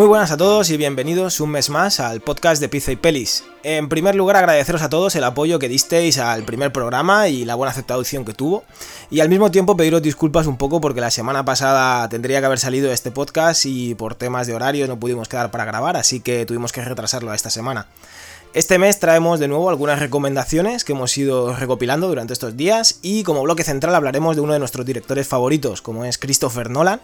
Muy buenas a todos y bienvenidos un mes más al podcast de Pizza y Pelis. En primer lugar agradeceros a todos el apoyo que disteis al primer programa y la buena aceptación que tuvo. Y al mismo tiempo pediros disculpas un poco porque la semana pasada tendría que haber salido este podcast y por temas de horario no pudimos quedar para grabar, así que tuvimos que retrasarlo a esta semana. Este mes traemos de nuevo algunas recomendaciones que hemos ido recopilando durante estos días y como bloque central hablaremos de uno de nuestros directores favoritos, como es Christopher Nolan.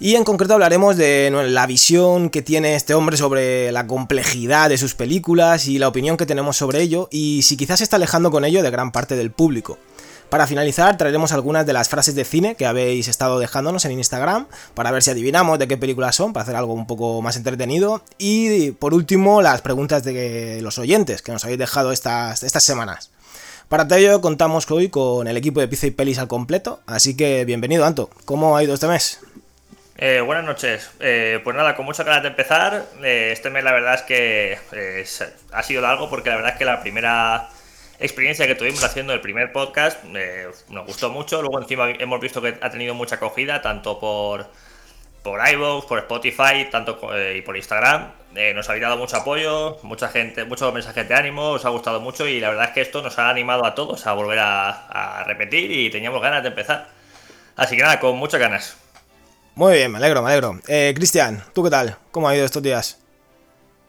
Y en concreto hablaremos de la visión que tiene este hombre sobre la complejidad de sus películas y la opinión que tenemos sobre ello y si quizás se está alejando con ello de gran parte del público. Para finalizar, traeremos algunas de las frases de cine que habéis estado dejándonos en Instagram para ver si adivinamos de qué películas son, para hacer algo un poco más entretenido. Y por último, las preguntas de los oyentes que nos habéis dejado estas, estas semanas. Para ello contamos hoy con el equipo de Pizza y Pelis al completo, así que bienvenido Anto, ¿cómo ha ido este mes? Eh, buenas noches. Eh, pues nada, con muchas ganas de empezar. Eh, este mes la verdad es que ha sido largo porque la verdad es que la primera experiencia que tuvimos haciendo el primer podcast nos gustó mucho. Luego encima hemos visto que ha tenido mucha acogida, tanto por, por iVoox, por Spotify, tanto y por Instagram. nos habéis dado mucho apoyo, mucha gente, muchos mensajes de ánimo, os ha gustado mucho y la verdad es que esto nos ha animado a todos a volver a repetir y teníamos ganas de empezar. Así que nada, con muchas ganas. Muy bien, me alegro, me alegro. Eh, Cristian, ¿tú qué tal? ¿Cómo ha ido estos días?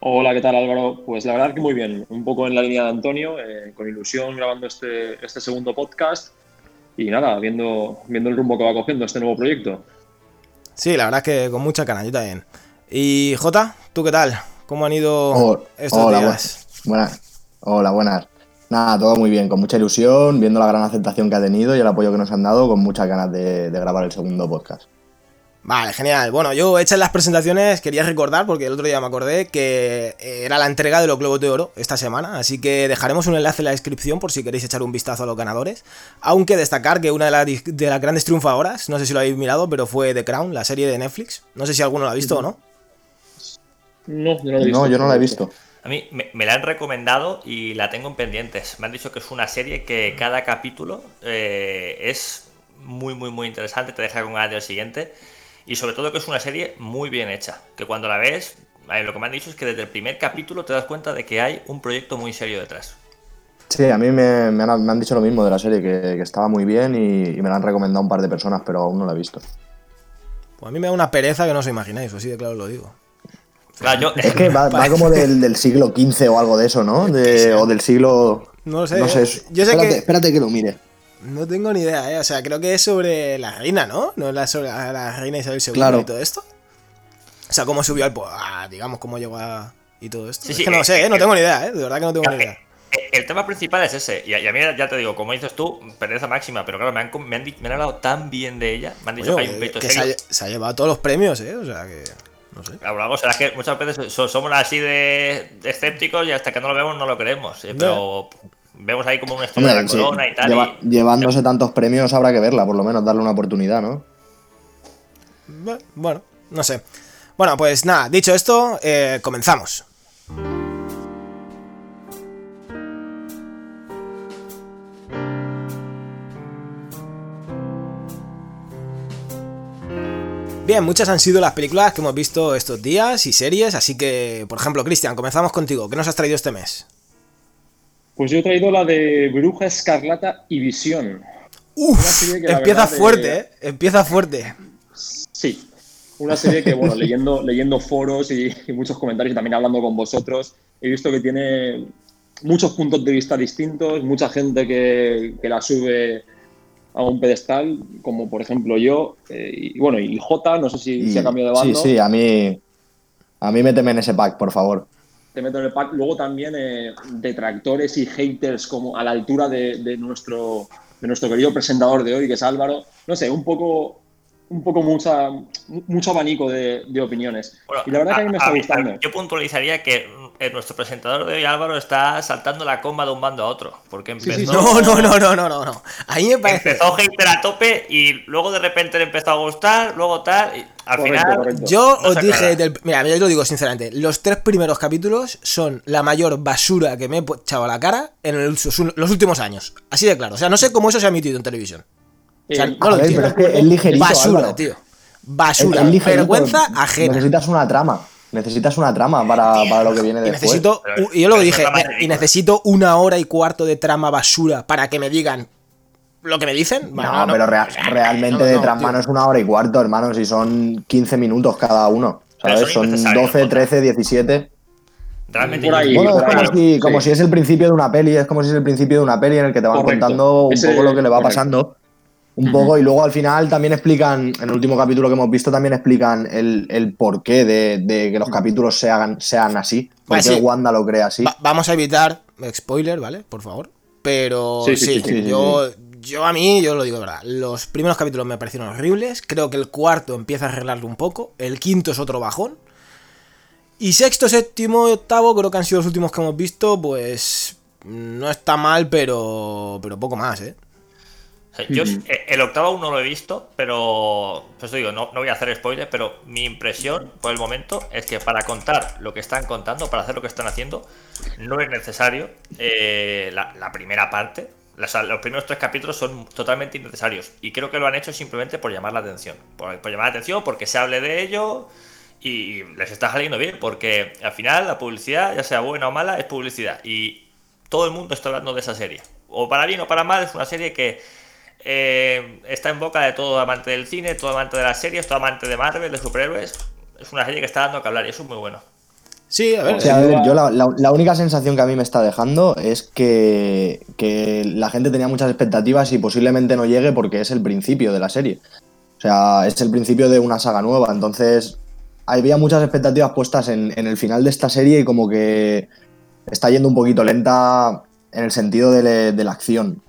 Hola, ¿qué tal Álvaro? Pues la verdad que muy bien, un poco en la línea de Antonio, eh, con ilusión grabando este, este segundo podcast y nada, viendo, viendo el rumbo que va cogiendo este nuevo proyecto. Sí, la verdad es que con mucha cana, yo también. Y Jota, ¿tú qué tal? ¿Cómo han ido estos hola, días? Buenas. Hola, buenas. Nada, todo muy bien, con mucha ilusión, viendo la gran aceptación que ha tenido y el apoyo que nos han dado, con muchas ganas de grabar el segundo podcast. Vale, genial. Bueno, yo hechas las presentaciones quería recordar, porque el otro día me acordé, que era la entrega de los Globos de Oro esta semana, así que dejaremos un enlace en la descripción por si queréis echar un vistazo a los ganadores. Aunque destacar que una de, las, de las grandes triunfadoras, no sé si lo habéis mirado, pero fue The Crown, la serie de Netflix. No sé si alguno lo ha visto o no. No, yo no la he visto. No, yo no la he visto. A mí me, la han recomendado y la tengo en pendientes. Me han dicho que es una serie que cada capítulo eh, es muy, muy, muy interesante, te deja con ganas del siguiente. Y sobre todo que es una serie muy bien hecha. Que cuando la ves, lo que me han dicho es que desde el primer capítulo te das cuenta de que hay un proyecto muy serio detrás. Sí, a mí me, han, dicho lo mismo de la serie, que, estaba muy bien y, me la han recomendado un par de personas, pero aún no la he visto. Pues a mí me da una pereza que no os imagináis, así de claro lo digo. Es que va, como del, siglo XV o algo de eso, ¿no? o del siglo... No sé. No sé. Yo sé espérate, que... espérate que lo mire. No tengo ni idea, ¿eh? O sea, creo que es sobre la reina, ¿no? No es la, sobre la reina Isabel II y todo esto. O sea, cómo subió al poder, digamos, cómo llegó a... y todo esto. es que no sé, ¿eh? No tengo ni idea, ¿eh? De verdad que no tengo ni idea. El tema principal es ese, y a, mí ya te digo, como dices tú, pereza máxima, pero claro, me han, me han, hablado tan bien de ella, me han dicho que hay un peito que Se ha, llevado todos los premios, ¿eh? O sea que. No sé. Claro, será que muchas veces somos así de, escépticos y hasta que no lo vemos no lo creemos. ¿eh? Pero vemos ahí como un estudio de la corona y tal. Llevándose tantos premios habrá que verla, por lo menos darle una oportunidad, ¿no? Bueno, no sé. Bueno, pues nada, dicho esto, eh, comenzamos. Bien, muchas han sido las películas que hemos visto estos días y series, así que, por ejemplo, Cristian, comenzamos contigo. ¿Qué nos has traído este mes? Pues yo he traído la de Bruja Escarlata y Visión. Uf, empieza fuerte, ¿eh? Empieza fuerte. Sí, una serie que, bueno, leyendo, leyendo foros y, muchos comentarios y también hablando con vosotros, he visto que tiene muchos puntos de vista distintos, mucha gente que, la sube a un pedestal, como por ejemplo yo, eh, y bueno, y J, no sé si, se ha cambiado de bando. Sí, sí, a mí, a mí méteme en ese pack, por favor te meto en el pack. Luego también eh, detractores y haters como a la altura de, nuestro, de nuestro querido presentador de hoy, que es Álvaro. No sé, un poco, un poco mucha, mucho abanico de, opiniones. y la verdad que a mí me está gustando. yo puntualizaría que eh, nuestro presentador de hoy, Álvaro, está saltando la comba de un bando a otro. Porque empezó. no, no, no, no, no, no. Ahí me parece. Empezó hater a tope y luego de repente le empezó a gustar, luego tal. Y al final. Yo os dije. mira, yo lo digo sinceramente. Los tres primeros capítulos son la mayor basura que me he echado a la cara en los últimos años. Así de claro. O sea, no sé cómo eso se ha emitido en televisión. O sea, no lo entiendo. Pero es que es ligerito, Basura, tío. Basura. vergüenza ajena. Necesitas una trama. Necesitas una trama para, para lo que viene Y después. necesito, y yo lo dije, más y necesito una hora y cuarto de trama basura para que me digan lo que me dicen. Bueno, No, pero rea- realmente No, de no, trama tío. no es una hora y cuarto, hermano, si son 15 minutos cada uno. ¿Sabes? son Son innecesarios, 12, Jota. 13, 17. Realmente. Por ahí, Bueno, es como ahí, si, como sí. si es el principio de una peli, es como si es el principio de una peli en el que te van Correcto. contando un Ese- poco lo que le va correcto. pasando. Un poco, y luego al final también explican, en el último capítulo que hemos visto, también explican el, el porqué de, de que los capítulos se hagan, sean así. Por Vale, qué sí. Wanda lo crea así. Va- vamos a evitar spoiler, ¿vale? Por favor. Pero sí, sí, yo, yo a mí, yo lo digo de verdad, los primeros capítulos me parecieron horribles, creo que el cuarto empieza a arreglarlo un poco, el quinto es otro bajón, y sexto, séptimo y octavo creo que han sido los últimos que hemos visto, pues no está mal, pero, pero poco más, ¿eh? Yo eh, el octavo aún no lo he visto, pero pues digo, no, no voy a hacer spoiler, pero mi impresión por el momento es que para contar lo que están contando, para hacer lo que están haciendo, no es necesario eh, la, la primera parte. O sea, los primeros tres capítulos son totalmente innecesarios y creo que lo han hecho simplemente por llamar la atención. Por, por llamar la atención, porque se hable de ello y les está saliendo bien, porque al final la publicidad, ya sea buena o mala, es publicidad y todo el mundo está hablando de esa serie. O para bien o para mal, es una serie que eh, está en boca de todo amante del cine, todo amante de las series, todo amante de Marvel, de superhéroes. Es una serie que está dando que hablar y eso es muy bueno. Sí, a ver, O sea, a sin ver, duda- yo la, la- la única sensación que a mí me está dejando es que, que la gente tenía muchas expectativas y posiblemente no llegue porque es el principio de la serie. O sea, es el principio de una saga nueva. Entonces, había muchas expectativas puestas en, en el final de esta serie y como que está yendo un poquito lenta en el sentido de, le- de la acción.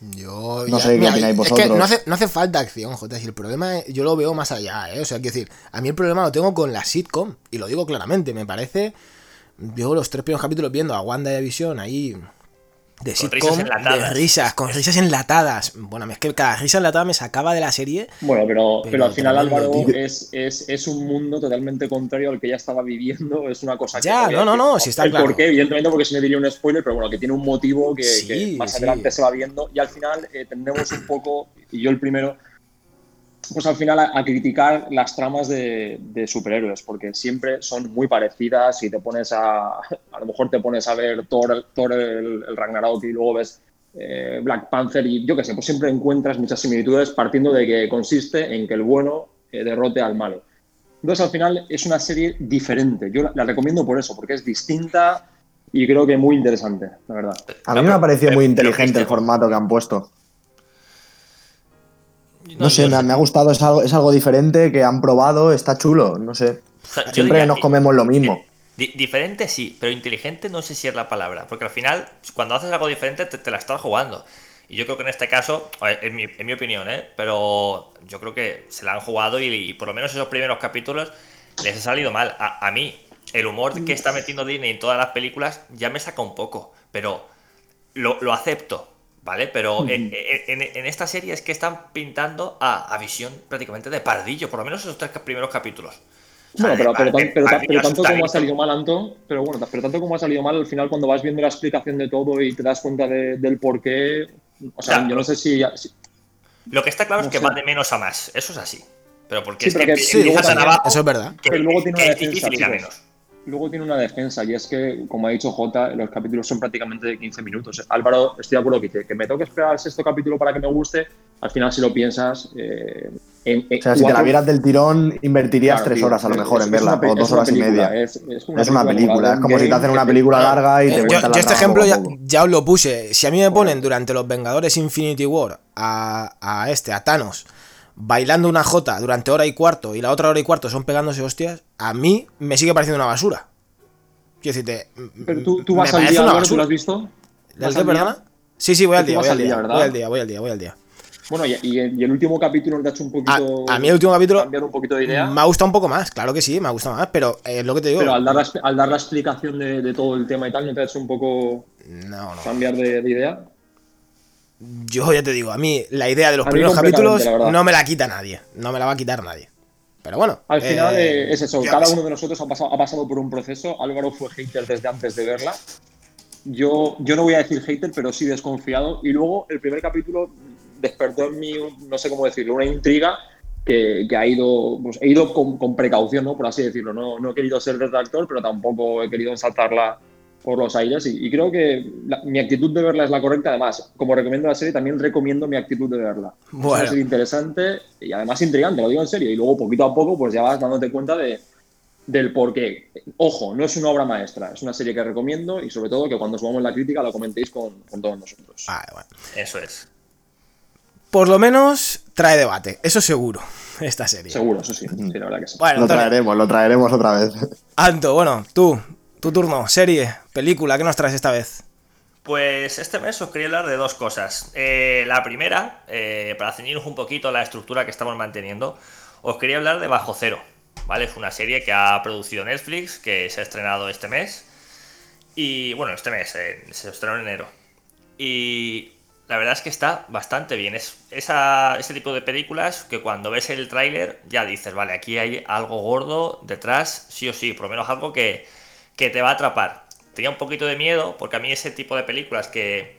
Yo No ya- sé qué opináis es vosotros. que no hace, no hace falta acción, J. Si el problema es- yo lo veo más allá, ¿eh? O sea, quiero decir, a mí el problema lo tengo con la sitcom, y lo digo claramente, me parece. Yo los tres primeros capítulos viendo a Wanda y a Vision ahí. De Con sitcom, risas de risas, con risas enlatadas. Bueno, es que cada risa enlatada me sacaba de la serie. Bueno, pero, Pero pero al final Álvaro es, es, es un mundo totalmente contrario al que ya estaba viviendo. Es una cosa que. Ya, voy a no, no, decir. no, sí está el claro. por qué, evidentemente, porque si no diría un spoiler, pero bueno, que tiene un motivo que, Sí, que más sí. adelante se va viendo. Y al final eh, tendremos un poco, y yo el primero, pues al final a, a criticar las tramas de, de superhéroes, porque siempre son muy parecidas. Si te pones a. A lo mejor te pones a ver Thor, Thor el, el Ragnarok y luego ves eh, Black Panther y yo qué sé, pues siempre encuentras muchas similitudes partiendo de que consiste en que el bueno eh, derrote al malo. Entonces al final es una serie diferente. Yo la, la recomiendo por eso, porque es distinta y creo que muy interesante, la verdad. A mí me ha parecido muy Pero- pero inteligente el formato que han puesto. No, sé, me, ha- me ha gustado, es algo, es algo diferente que han probado, está chulo, no sé. O sea, yo Siempre diría nos comemos lo mismo. Di- diferente sí, pero inteligente no sé si es la palabra. Porque al final, cuando haces algo diferente, te, te la estás jugando. Y yo creo que en este caso, en mi, en mi opinión, ¿eh? pero yo creo que se la han jugado y, y por lo menos esos primeros capítulos les ha salido mal. A, a mí, el humor que está metiendo Disney en todas las películas ya me saca un poco, pero lo, lo acepto, ¿vale? Pero en, en- en- en esta serie es que están pintando a, a visión prácticamente de pardillo, por lo menos esos tres primeros capítulos. Bueno, pero, tanto como ha salido mal, Anton, pero bueno, pero tanto como ha salido mal, al final cuando vas viendo la explicación de todo y te das cuenta de- del por qué, o sea, yo no sé si, si- Lo que está claro No es que sé. va de menos a más. Eso es así. Pero porque Sí, es pero que, que- sí, Eso es verdad. que, Pero luego tiene una que es defensa, difícil ir a menos. Luego tiene una defensa y es que, como ha dicho Jota, los capítulos son prácticamente de 15 minutos. Álvaro, estoy de acuerdo que dice que me tengo que esperar al sexto capítulo para que me guste. Al final, si lo piensas, eh, en, en O sea, si te la vieras del tirón, invertirías Claro, tres tío, horas a lo mejor es- en es verla, o dos horas y media. Es, es una Es una película es como si te hacen una película larga y te yo, yo este ejemplo ya, ya os lo puse. Si a mí me ponen durante los Vengadores Infinity War a, a este, a Thanos, bailando una jota durante hora y cuarto y la otra hora y cuarto son pegándose hostias, a mí me sigue pareciendo una basura. Quiero decirte, Pero tú, tú vas al día, una ¿tú lo has visto? ¿El ¿Vas qué, al día? perdona? Sí, sí, voy al día, voy al día, día, ¿verdad? voy al día, voy al día, voy al día. Bueno, y, y el último capítulo te ha hecho un poquito. A, a mí el último capítulo Cambiar un poquito de idea. me ha gustado un poco más, claro que sí, me ha gustado más, pero eh, es lo que te digo. Pero al dar, la, al dar la explicación de, de todo el tema y tal, ¿no te ha hecho un poco No, no. cambiar de, de idea? Yo ya te digo, a mí la idea de los A primeros capítulos no me la quita nadie. No me la va a quitar nadie. Pero bueno. Al final eh, eh, es eso, cada uno de nosotros ha pasado, ha pasado por un proceso. Álvaro fue hater desde antes de verla. Yo, yo no voy a decir hater, pero sí desconfiado. Y luego el primer capítulo despertó en mí, no sé cómo decirlo, una intriga que, ha ido, pues, he ido con, precaución, ¿no? por así decirlo. No, no he querido ser detractor, pero tampoco he querido ensaltarla por los aires y, creo que mi actitud de verla es la correcta. Además, como recomiendo la serie, también recomiendo mi actitud de verla. Bueno. Es una serie interesante y además intrigante, lo digo en serio. Y luego, poquito a poco, pues ya vas dándote cuenta de, del por qué. Ojo, no es una obra maestra, es una serie que recomiendo y sobre todo que cuando subamos la crítica la comentéis con, todos nosotros. bueno. Eso es. Por lo menos trae debate, eso seguro, esta serie. Seguro, eso sí, sí la verdad que sí. lo traeremos, lo traeremos otra vez. Anto, bueno, tú, tu turno, serie, película, ¿qué nos traes esta vez? Pues este mes os quería hablar de dos cosas. Eh, la primera, eh, para ceñirnos un poquito la estructura que estamos manteniendo, os quería hablar de Bajo Cero. ¿vale? Es una serie que ha producido Netflix, que se ha estrenado este mes. Y bueno, este mes, eh, se estrenó en enero. Y la verdad es que está bastante bien. Es esa, ese tipo de películas que cuando ves el tráiler ya dices, vale, aquí hay algo gordo detrás, sí o sí, por lo menos algo que, que te va a atrapar. Tenía un poquito de miedo, porque a mí ese tipo de películas que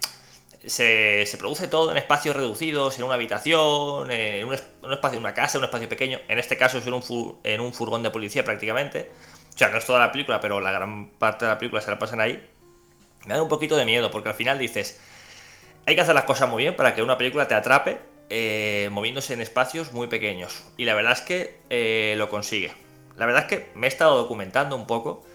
se, produce todo en espacios reducidos, en una habitación, en un, espacio, una casa, en un espacio pequeño. En este caso es en un, en un furgón de policía prácticamente. O sea, no es toda la película, pero la gran parte de la película se la pasan ahí. Me da un poquito de miedo, porque al final dices, hay que hacer las cosas muy bien para que una película te atrape eh, moviéndose en espacios muy pequeños. Y la verdad es que eh, lo consigue. La verdad es que me he estado documentando un poco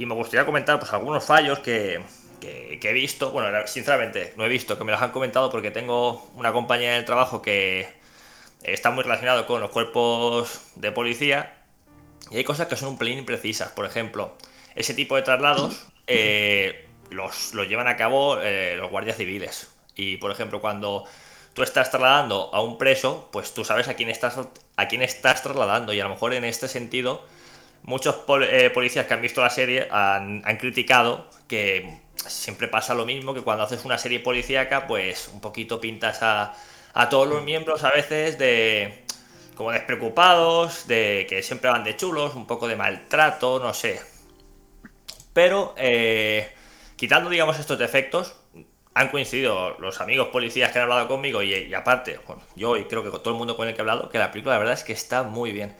y me gustaría comentar pues, algunos fallos que, que, he visto, bueno, sinceramente no he visto, que me los han comentado porque tengo una compañía el trabajo que está muy relacionado con los cuerpos de policía y hay cosas que son un pelín imprecisas. Por ejemplo, ese tipo de traslados eh, los, llevan a cabo eh, los guardias civiles. Y por ejemplo, cuando tú estás trasladando a un preso, pues tú sabes a quién estás, a quién estás trasladando. Y a lo mejor en este sentido, muchos eh, policías que han visto la serie han, han criticado que siempre pasa lo mismo que cuando haces una serie policíaca, pues un poquito pintas a, a todos los miembros a veces de como despreocupados, de que siempre van de chulos, un poco de maltrato, no sé. Pero eh, quitando, digamos, estos defectos, han coincidido los amigos policías que han hablado conmigo y, aparte, yo y creo que con todo el mundo con el que he hablado, que la película la verdad es que está muy bien.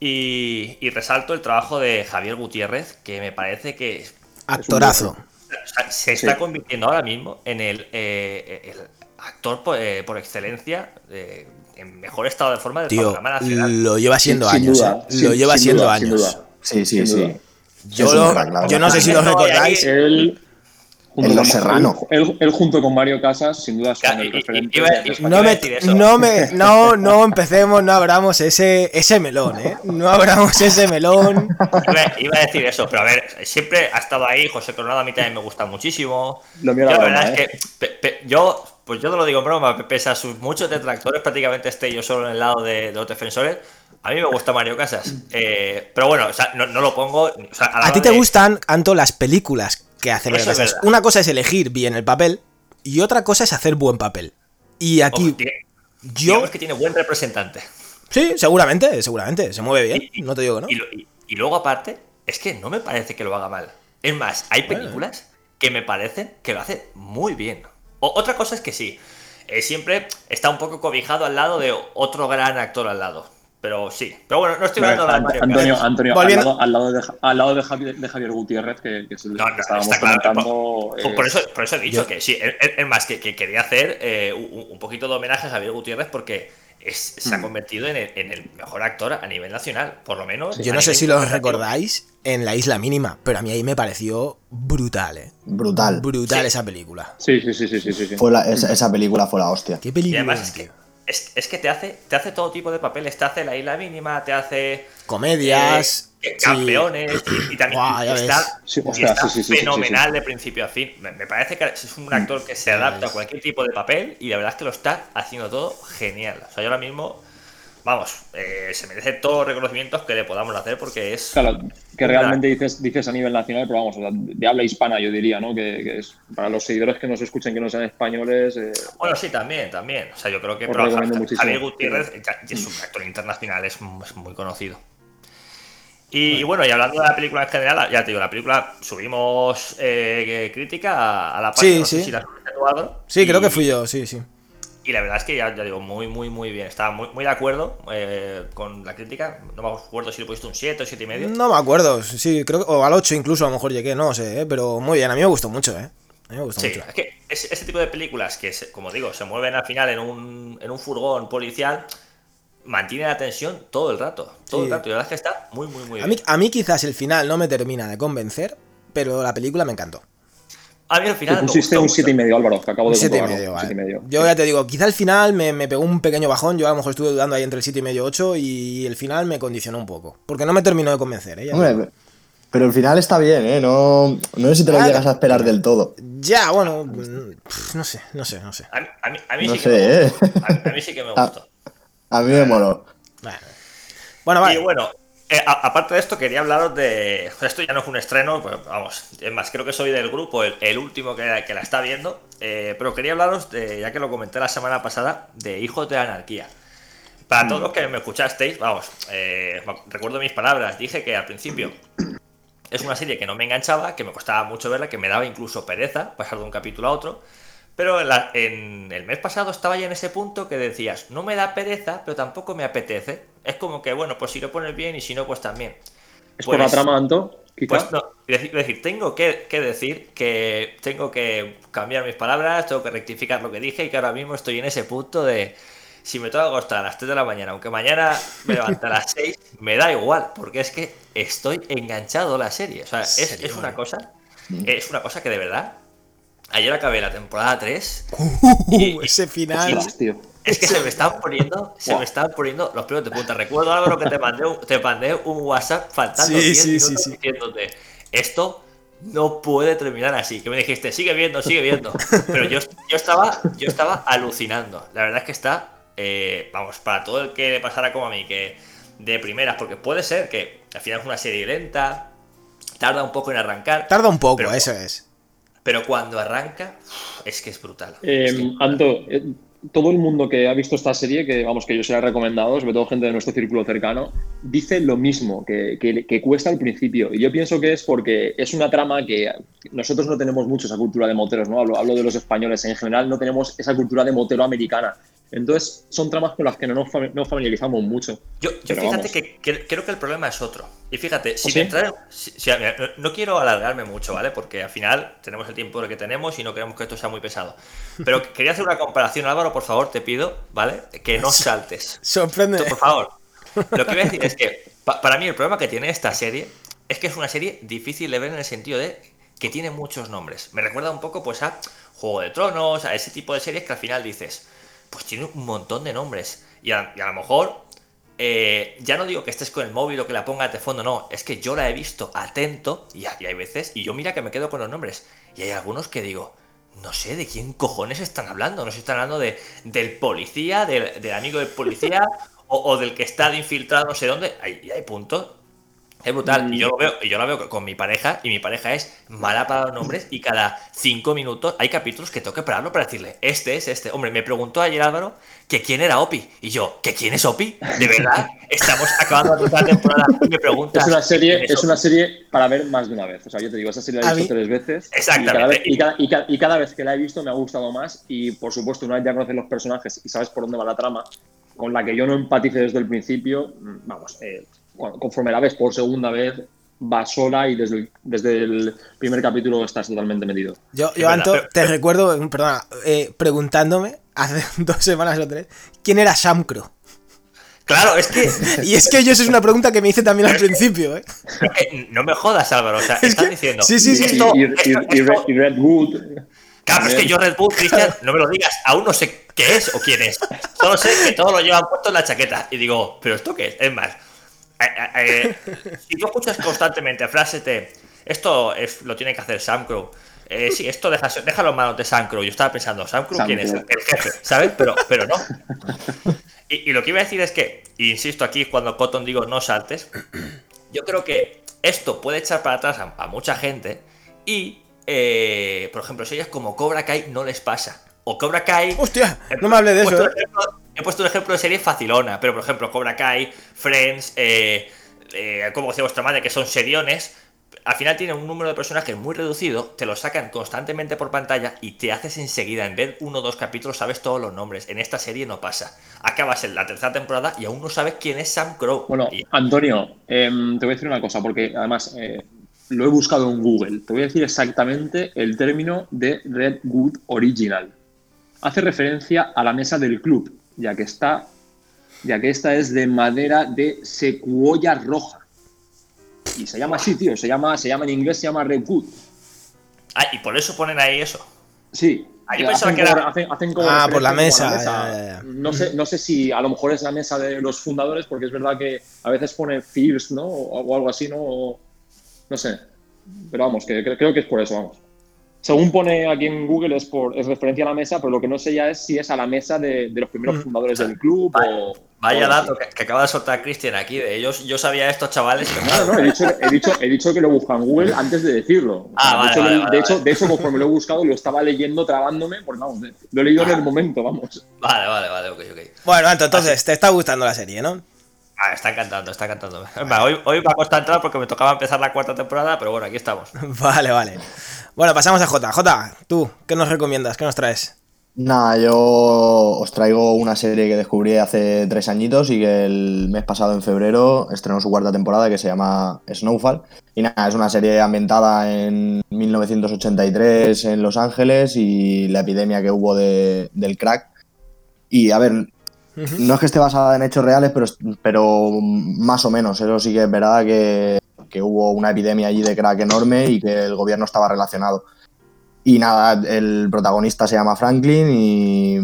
Y, y resalto el trabajo de Javier Gutiérrez, que me parece que... Actorazo se está convirtiendo ahora mismo en el, eh, actor eh, por, excelencia en mejor estado de forma del Tío, Lo lleva siendo años, ¿eh? lo lleva siendo años. Sí, sí, sí. Yo, yo no sé si lo recordáis. Él, en Los Serrano. Él, junto con Mario Casas, sin duda, son el referente. no, me, no, me, no, no empecemos, no abramos ese, ese melón, ¿eh? No abramos ese melón. Iba, a decir eso, pero a ver, siempre ha estado ahí. José Coronado a mí también me gusta muchísimo. Lo mío la, verdad es ¿eh? que yo, pues yo te lo digo en broma, pese a sus muchos detractores, prácticamente esté yo solo en el lado de, los defensores. A mí me gusta Mario Casas. Eh, pero bueno, o sea, no, lo pongo. a, ti te gustan, Anto, las películas que hacer Una cosa es elegir bien el papel y otra cosa es hacer buen papel. Y aquí yo... es que tiene buen representante. Sí, seguramente, seguramente. Se mueve bien, no te digo no. Y, luego aparte, es que no me parece que lo haga mal. Es más, hay películas que me parecen que lo hace muy bien. otra cosa es que sí, eh, siempre está un poco cobijado al lado de otro gran actor al lado. Pero sí. Pero bueno, no estoy hablando de Mario Antonio, Antonio al, lado, al, lado, de, al lado de, Javier, de Javier Gutiérrez, que, que, no, no, estábamos comentando. Por, por, eso, por eso he dicho que sí. Es más, que, que quería hacer eh, un, un, poquito de homenaje a Javier Gutiérrez porque es, se ha mm. convertido en el, en el, mejor actor a nivel nacional, por lo menos. Yo no sé si lo recordáis en La Isla Mínima, pero a mí ahí me pareció brutal, ¿eh? Brutal. Brutal esa película. Sí, sí, sí, sí, sí. sí. Fue la, esa, esa, película fue la hostia. ¿Qué película? Y además es que es, que te hace, te hace todo tipo de papeles. Te hace la isla mínima, te hace. Comedias. Eh, campeones. Y, también está, fenomenal de principio a fin. Me, parece que es un actor que se adapta a cualquier tipo de papel y la verdad es que lo está haciendo todo genial. O sea, yo ahora mismo vamos, eh, se merece todos los reconocimientos que le podamos hacer porque es. Claro, que realmente dices, dices a nivel nacional, pero vamos, de habla hispana, yo diría, ¿no? Que, es para los seguidores que nos escuchen que no sean españoles. Eh, bueno, sí, también, también. O sea, yo creo que Javier Gutiérrez es un actor internacional, es, muy conocido. Y, bueno, y hablando de la película en general, ya te digo, la película subimos eh, crítica a, la página. Sí, sí. sí, creo que fui yo, sí, sí Y la verdad es que ya, ya digo, muy, muy, muy bien. Estaba muy, muy de acuerdo eh, con la crítica. No me acuerdo si le puesto un 7 o 7 y medio. No me acuerdo, sí, creo que. O al 8 incluso a lo mejor llegué, no sé, ¿eh? pero muy bien, a mí me gustó mucho, ¿eh? A mí me gustó Sí, mucho. es que ese, ese tipo de películas que, se- como digo, se mueven al final en un, en un furgón policial, mantiene la tensión todo el rato. Todo Sí. el rato. Y la verdad es que está muy, muy, muy A bien. mí, a mí quizás el final no me termina de convencer, pero la película me encantó. A mí al final. pusiste un mucho. 7 y medio, Álvaro, que acabo Un de 7 y comprobarlo. medio, Un vale. siete y medio. Yo ya te digo, quizá el final me, me pegó un pequeño bajón. Yo a lo mejor estuve dudando ahí entre el 7 y medio y 8 y el final me condicionó un poco. Porque no me terminó de convencer, ¿eh? Hombre, pero el final está bien, ¿eh? No, no sé si te lo Ah, llegas a esperar del todo. Ya, bueno, no sé, no sé, no sé. A mí, a mí- a mí No sí que me sé, ¿eh? gustó. A, mí- a mí sí que me gustó. A mí me moló. Bueno, bueno vale. Y bueno, eh, a- aparte de esto, quería hablaros de. Esto ya no es un estreno, pues, vamos. Es más, creo que soy del grupo, el, el último que, que la está viendo. eh, pero quería hablaros, de, ya que lo comenté la semana pasada, de Hijos de la Anarquía. Para todos los que me escuchasteis, vamos, eh, recuerdo mis palabras. Dije que al principio es una serie que no me enganchaba, que me costaba mucho verla, que me daba incluso pereza pasar de un capítulo a otro. Pero en, la- en el mes pasado estaba ya en ese punto que decías, no me da pereza, pero tampoco me apetece. Es como que, bueno, pues si lo pones bien y si no, pues también. ¿Es por Pues- Anto? Quizá. Pues no, es decir, tengo que, que decir que tengo que cambiar mis palabras, tengo que rectificar lo que dije y que ahora mismo estoy en ese punto de si me tengo que acostar a las 3 de la mañana, aunque mañana me levante a las 6, me da igual, porque es que estoy enganchado a la serie. O sea, es, es una cosa, es una cosa que de verdad. Ayer acabé la temporada 3 Uh, ese final. Es que se me están poniendo, se me están poniendo los pelos de punta. Recuerdo Álvaro que te mandé, un- te mandé un WhatsApp faltando Sí, 10 sí, sí, minutos sí. diciéndote esto no puede terminar así. Que me dijiste, sigue viendo, sigue viendo. Pero yo, yo estaba, yo estaba alucinando. La verdad es que está, eh, vamos, para todo el que le pasara como a mí, que de primeras, porque puede ser que al final es una serie lenta, tarda un poco en arrancar, Tarda un poco, Pero- eso es. Pero cuando arranca, es que es brutal. Eh, Es que- Anto, eh, todo el mundo que ha visto esta serie, que vamos, que yo se la he recomendado, sobre todo gente de nuestro círculo cercano, dice lo mismo, que, que- que cuesta al principio. Y yo pienso que es porque es una trama que nosotros no tenemos mucho esa cultura de moteros, ¿no? Hablo, hablo de los españoles en general, no tenemos esa cultura de motero americana. Entonces, son tramas con las que no nos fami- no familiarizamos mucho. Yo, fíjate que, que- creo que el problema es otro. Y fíjate, si ¿Oh, sí? me entrar- si- si- mira, no, quiero alargarme mucho, ¿vale? Porque al final tenemos el tiempo que tenemos y no queremos que esto sea muy pesado. Pero quería hacer una comparación, Álvaro, por favor, te pido, ¿vale? Que no saltes. Sorprende. Por favor. Lo que voy a decir es que pa- para mí el problema que tiene esta serie es que es una serie difícil de ver en el sentido de que tiene muchos nombres. Me recuerda un poco pues a Juego de Tronos, a ese tipo de series que al final dices, pues tiene un montón de nombres. Y a, y a lo mejor, eh, ya no digo que estés con el móvil o que la pongas de fondo, no, es que yo la he visto atento y, ha- y hay veces, y yo mira que me quedo con los nombres. Y hay algunos que digo, no sé de quién cojones están hablando. No se están hablando de, del policía, del, del amigo del policía o, o del que está de infiltrado no sé dónde. Hay, y hay puntos. Es brutal. Y yo lo veo, y yo lo veo con mi pareja, y mi pareja es mala para los nombres, y cada cinco minutos hay capítulos que tengo que pararlo para decirle, este es este. Hombre, me preguntó ayer Álvaro que quién era Opi. Y yo, ¿que quién es Opi? ¿De verdad? Estamos acabando la temporada y me preguntas. Es una serie, ¿quién es una serie para ver más de una vez. O sea, yo te digo, esa serie la he visto tres veces. Exactamente. Y cada, vez, y, cada, y cada- y cada vez que la he visto me ha gustado más. Y por supuesto, una vez ya conoces los personajes y sabes por dónde va la trama, con la que yo no empatice desde el principio, mm, vamos, eh, conforme la ves por segunda vez, va sola y desde el, desde el primer capítulo estás totalmente metido. Yo, yo Anto, te recuerdo, eh, perdona, eh, preguntándome hace dos semanas o tres, ¿quién era Sam Crow? Claro, es que, Y es que yo eso es una pregunta que me hice también al principio, ¿eh? que no me jodas, Álvaro. O sea, Es estás que- diciendo. sí, sí, sí, y, esto- y- y- esto- y esto- Red- y Redwood. Claro, es que yo Red Bull, Cristian, no me lo digas, aún no sé qué es o quién es. Solo sé que todos lo llevan puesto en la chaqueta. Y digo, ¿pero esto qué es? Es más, eh, eh, eh, si tú escuchas constantemente frases de esto es, lo tiene que hacer Sam Crow. Eh, sí, esto deja, déjalo en manos de Sam Crow. Yo estaba pensando, ¿Sam Crow Sam quién es? El jefe, ¿sabes? Pero, pero no. Y, y lo que iba a decir es que, insisto aquí, cuando Cotton digo no saltes, yo creo que esto puede echar para atrás a, a mucha gente y, eh, por ejemplo, series como Cobra Kai no les pasa. O Cobra Kai... Hostia, no me hables de eso, ¿eh? ejemplo- He puesto un ejemplo de serie facilona, pero por ejemplo, Cobra Kai, Friends, eh, eh, como decía vuestra madre, que son seriones. al final tiene un número de personajes muy reducido, te lo sacan constantemente por pantalla y te haces enseguida, en vez de uno o dos capítulos, sabes todos los nombres. En esta serie no pasa. Acabas en la tercera temporada y aún no sabes quién es Sam Crow. Bueno, Y- Antonio, em, te voy a decir una cosa, porque además eh, lo he buscado en Google. Te voy a decir exactamente el término de Redwood Original. Hace referencia a la mesa del club, ya que está, ya que esta es de madera de secuoya roja. Y se llama así, tío. Se llama, se llama en inglés, se llama Redwood. Ah, y por eso ponen ahí eso. Sí. Ah, yo pensaba hacen que era- hacen- hacen como Ah, por la mesa, ya, ya, ya. No, sé, no sé si a lo mejor es la mesa de los fundadores, porque es verdad que a veces pone Fears, ¿no? O, o algo así, ¿no? O- no sé. Pero vamos, que, que- creo que es por eso, vamos. Según pone aquí en Google es por es referencia a la mesa, pero lo que no sé ya es si es a la mesa de, de los primeros Mm. fundadores del club o. Vaya o dato que, que acaba de soltar Cristian aquí. De ellos, yo sabía esto, chavales. pero No, no, he dicho, he, dicho, he dicho que lo busca en Google antes de decirlo. Ah, de, vale, hecho, vale, de, hecho, vale. de hecho, conforme lo he buscado, lo estaba leyendo trabándome, porque vamos, lo he leído en el momento, vamos. Vale, vale, vale, ok, ok. Bueno, Anto, entonces, te está gustando la serie, ¿no? Ah, está encantando, está encantando. Hoy, hoy me ha costado entrar porque me tocaba empezar la cuarta temporada, pero bueno, aquí estamos. Vale, vale. Bueno, pasamos a J. J, tú, ¿qué nos recomiendas? ¿Qué nos traes? Nada, yo os traigo una serie que descubrí hace tres añitos y que el mes pasado, en febrero, estrenó su cuarta temporada que se llama Snowfall. Y nada, es una serie ambientada en 1983 en Los Ángeles y la epidemia que hubo de- del crack. Y a ver, no es que esté basada en hechos reales, pero, pero más o menos. Eso sí que es verdad que, que hubo una epidemia allí de crack enorme y que el gobierno estaba relacionado. Y nada, el protagonista se llama Franklin y,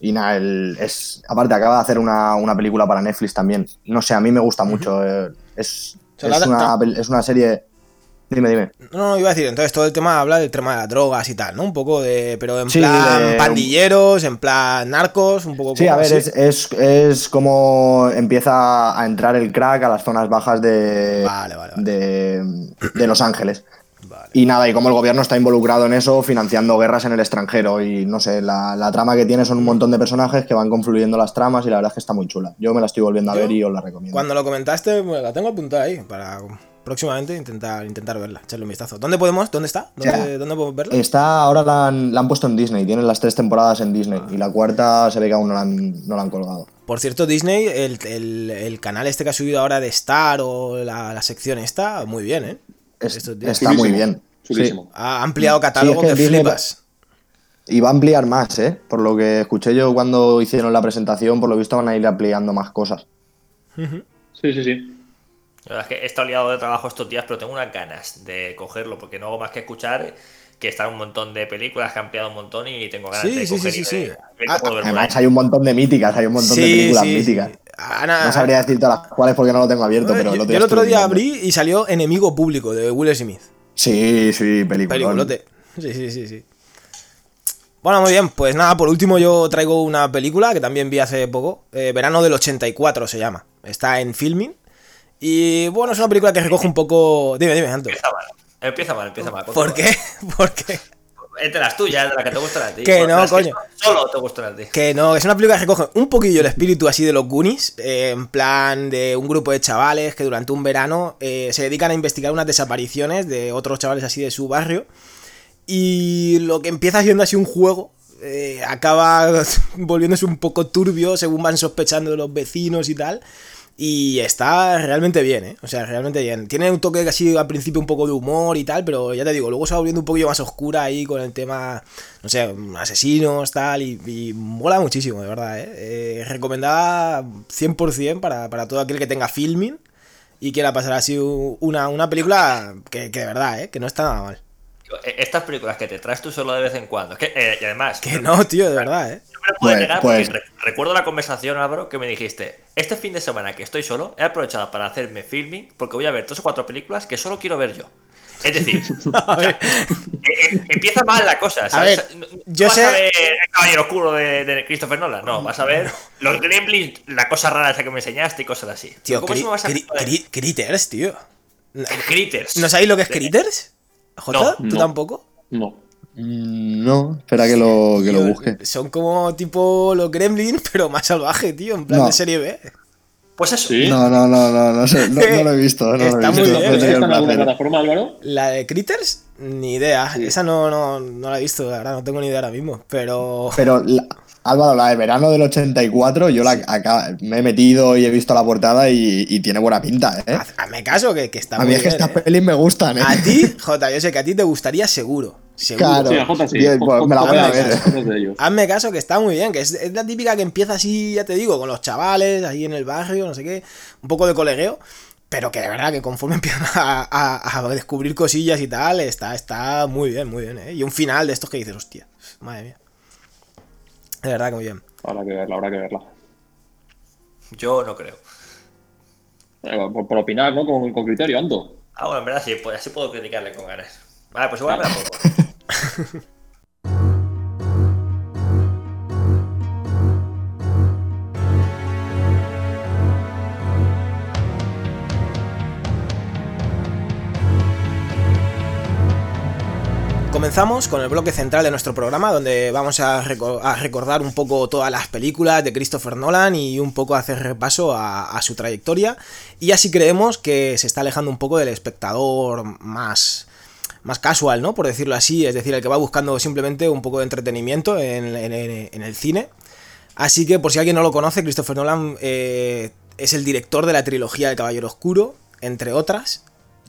y nada, el- es, aparte acaba de hacer una, una película para Netflix también. No sé, a mí me gusta mucho. eh, es, es una, es una serie... Dime, dime. No, no, iba a decir, entonces todo el tema habla del tema de las drogas y tal, ¿no? Un poco de. Pero en Sí, plan de- pandilleros, en plan narcos, un poco Sí, como a ver, es, es, es como empieza a entrar el crack a las zonas bajas de, Vale, vale, vale. de, de Los Ángeles. Vale. Y nada, y como el gobierno está involucrado en eso, financiando guerras en el extranjero. Y no sé, la, la trama que tiene son un montón de personajes que van confluyendo las tramas y la verdad es que está muy chula. Yo me la estoy volviendo a ver y os la recomiendo. Cuando lo comentaste, la tengo apuntada ahí para próximamente intentar, intentar verla, echarle un vistazo. ¿Dónde podemos? ¿Dónde está? ¿Dónde, sea, ¿dónde podemos verla? Está, ahora la han, la han puesto en Disney, tienen las tres temporadas en Disney. Y la cuarta se ve que aún no la han, no la han colgado. Por cierto, Disney, el, el- el canal este que ha subido ahora de Star o la, la sección esta, muy bien, ¿eh? Es- está muy Chulísimo, bien. Sí. Ha ampliado catálogo Sí, es que que Disney flipas. Y va a ampliar más, ¿eh? Por lo que escuché yo cuando hicieron la presentación, por lo visto van a ir ampliando más cosas. Sí, sí, sí. La verdad es que he estado liado de trabajo estos días, pero tengo unas ganas de cogerlo, porque no hago más que escuchar que están un montón de películas que han ampliado un montón y tengo ganas Sí, de sí, coger sí, y sí, ver- sí. Ah, Además hay un montón de míticas, hay un montón de películas sí, míticas. Ana- No sabría decir todas las cuales porque no lo tengo abierto, pero yo, el yo otro día el otro día abrí y salió Enemigo Público de Will Smith. Sí, sí, película. Peliculote. Sí, sí, sí, sí. Bueno, muy bien, pues nada, por último yo traigo una película que también vi hace poco, eh, Verano del 84 se llama, está en filming y bueno, es una película que recoge un poco... Dime, dime, Anto. Empieza mal, empieza mal, empieza mal. ¿Por qué? ¿Por qué? Entre las tuyas, de las que te gustan a ti. Que no, coño. Solo te gustan a ti. Que no, es una película que recoge un poquillo el espíritu así de los Goonies, eh, en plan de un grupo de chavales que durante un verano eh, se dedican a investigar unas desapariciones de otros chavales así de su barrio. Y lo que empieza siendo así un juego eh, acaba volviéndose un poco turbio según van sospechando de los vecinos y tal. Y está realmente bien, ¿eh? O sea, realmente bien. Tiene un toque así al principio un poco de humor y tal, pero ya te digo, luego se va volviendo un poquillo más oscura ahí con el tema, no sé, asesinos, tal, y, y mola muchísimo, de verdad, ¿eh? eh recomendada 100% para, para todo aquel que tenga filming y quiera pasar así una, una película que, que de verdad, ¿eh? Que no está nada mal. E- Estas películas que te traes tú solo de vez en cuando. Que, eh, y además, Que no, tío, de verdad, ¿eh? Lo puedo Pues- negar pues- re- recuerdo la conversación, Álvaro, que me dijiste, este fin de semana que estoy solo, he aprovechado para hacerme filming porque voy a ver tres o cuatro películas que solo quiero ver yo. Es decir, A eh, eh, empieza mal la cosa, ¿sabes? ver, No- yo vas sé- a ver El Caballero Oscuro de, de Christopher Nolan, no, vas a ver los Gremlins, la cosa rara esa que me enseñaste y cosas así. tío, ¿Cómo me vas a cri- cri- Critters, tío. Critters. ¿No sabéis lo que es Critters? ¿Jota? No, ¿Tú no. tampoco? No. Mm, No, espera que lo, que lo busque. Son como tipo los Gremlins, pero más salvaje, tío, en plan No. de serie B. Pues eso. Sí. No, no, no, no, no, sé, no, no lo he visto. No lo he Está muy visto. bien, ¿Está en alguna plataforma, Álvaro? La de Critters, ni idea. Sí. Esa no, no, no la he visto, la verdad, no tengo ni idea ahora mismo. Pero. Pero, la- Álvaro, la de verano del 84, yo la acá, me he metido y he visto la portada y, y tiene buena pinta, ¿eh? haz- Hazme caso, que, que está A muy mí es que estas ¿eh? pelis me gustan, ¿eh? A ti, Jota, yo sé que a ti te gustaría seguro. Seguro. Claro. Sí, Jota sí. Bien, pues me la voy a ver. ellos. Hazme caso que está muy bien, que es, es la típica que empieza así, ya te digo, con los chavales, ahí en el barrio, no sé qué, un poco de colegueo, pero que de verdad que conforme empiezan a, a- a descubrir cosillas y tal, está, está muy bien, muy bien, ¿eh? Y un final de estos que dices, hostia, madre mía. De verdad que muy bien. Habrá que verla, habrá que verla. Yo no creo. Eh, Por, por opinar, ¿no? Con, con criterio, Ando. Ah, bueno, en verdad sí, pues así puedo criticarle con ganas. Vale, pues igual me la pongo. Comenzamos con el bloque central de nuestro programa, donde vamos a, reco- a recordar un poco todas las películas de Christopher Nolan y un poco hacer repaso a, su trayectoria. Y así creemos que se está alejando un poco del espectador más, más casual, ¿no? Por decirlo así, es decir, el que va buscando simplemente un poco de entretenimiento en, el cine. Así que, por si alguien no lo conoce, Christopher Nolan eh, es el director de la trilogía del Caballero Oscuro, entre otras.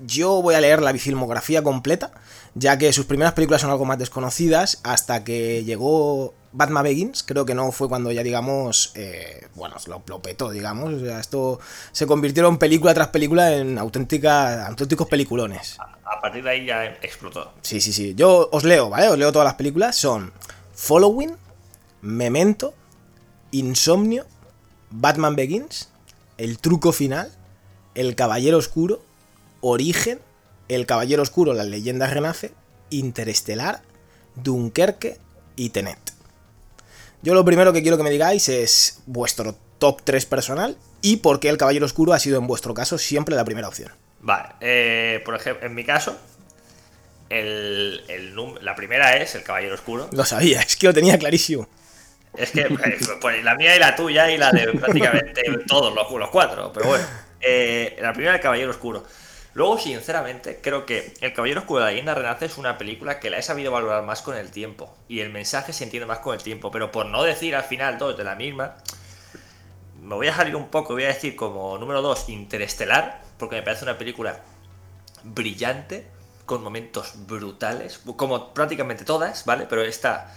Yo voy a leer la filmografía completa, ya que sus primeras películas son algo más desconocidas, hasta que llegó Batman Begins, creo que no fue cuando ya digamos, eh, bueno, lo, lo petó, digamos, o sea, esto se convirtieron película tras película en auténtica, auténticos peliculones. A partir de ahí ya explotó. Sí, sí, sí. Yo os leo, ¿vale? Os leo todas las películas. Son Following, Memento, Insomnio, Batman Begins, El Truco Final, El Caballero Oscuro, Origen, El Caballero Oscuro, La Leyenda Renace, Interestelar, Dunkerque y Tenet. Yo lo primero que quiero que me digáis es vuestro top 3 personal y por qué El Caballero Oscuro ha sido en vuestro caso siempre la primera opción. Vale, eh, por ejemplo, en mi caso, el, la primera es El Caballero Oscuro. Lo sabía, es que lo tenía clarísimo. Es que eh, pues, la mía y la tuya y la de prácticamente todos los, los cuatro, pero bueno. eh, la primera, El Caballero Oscuro. Luego, sinceramente, creo que El Caballero Oscuro de la Leyenda Renace es una película que la he sabido valorar más con el tiempo. Y el mensaje se entiende más con el tiempo. Pero por no decir al final dos de la misma, me voy a salir un poco. Voy a decir como número dos, Interestelar, porque me parece una película brillante, con momentos brutales, como prácticamente todas, ¿vale? Pero esta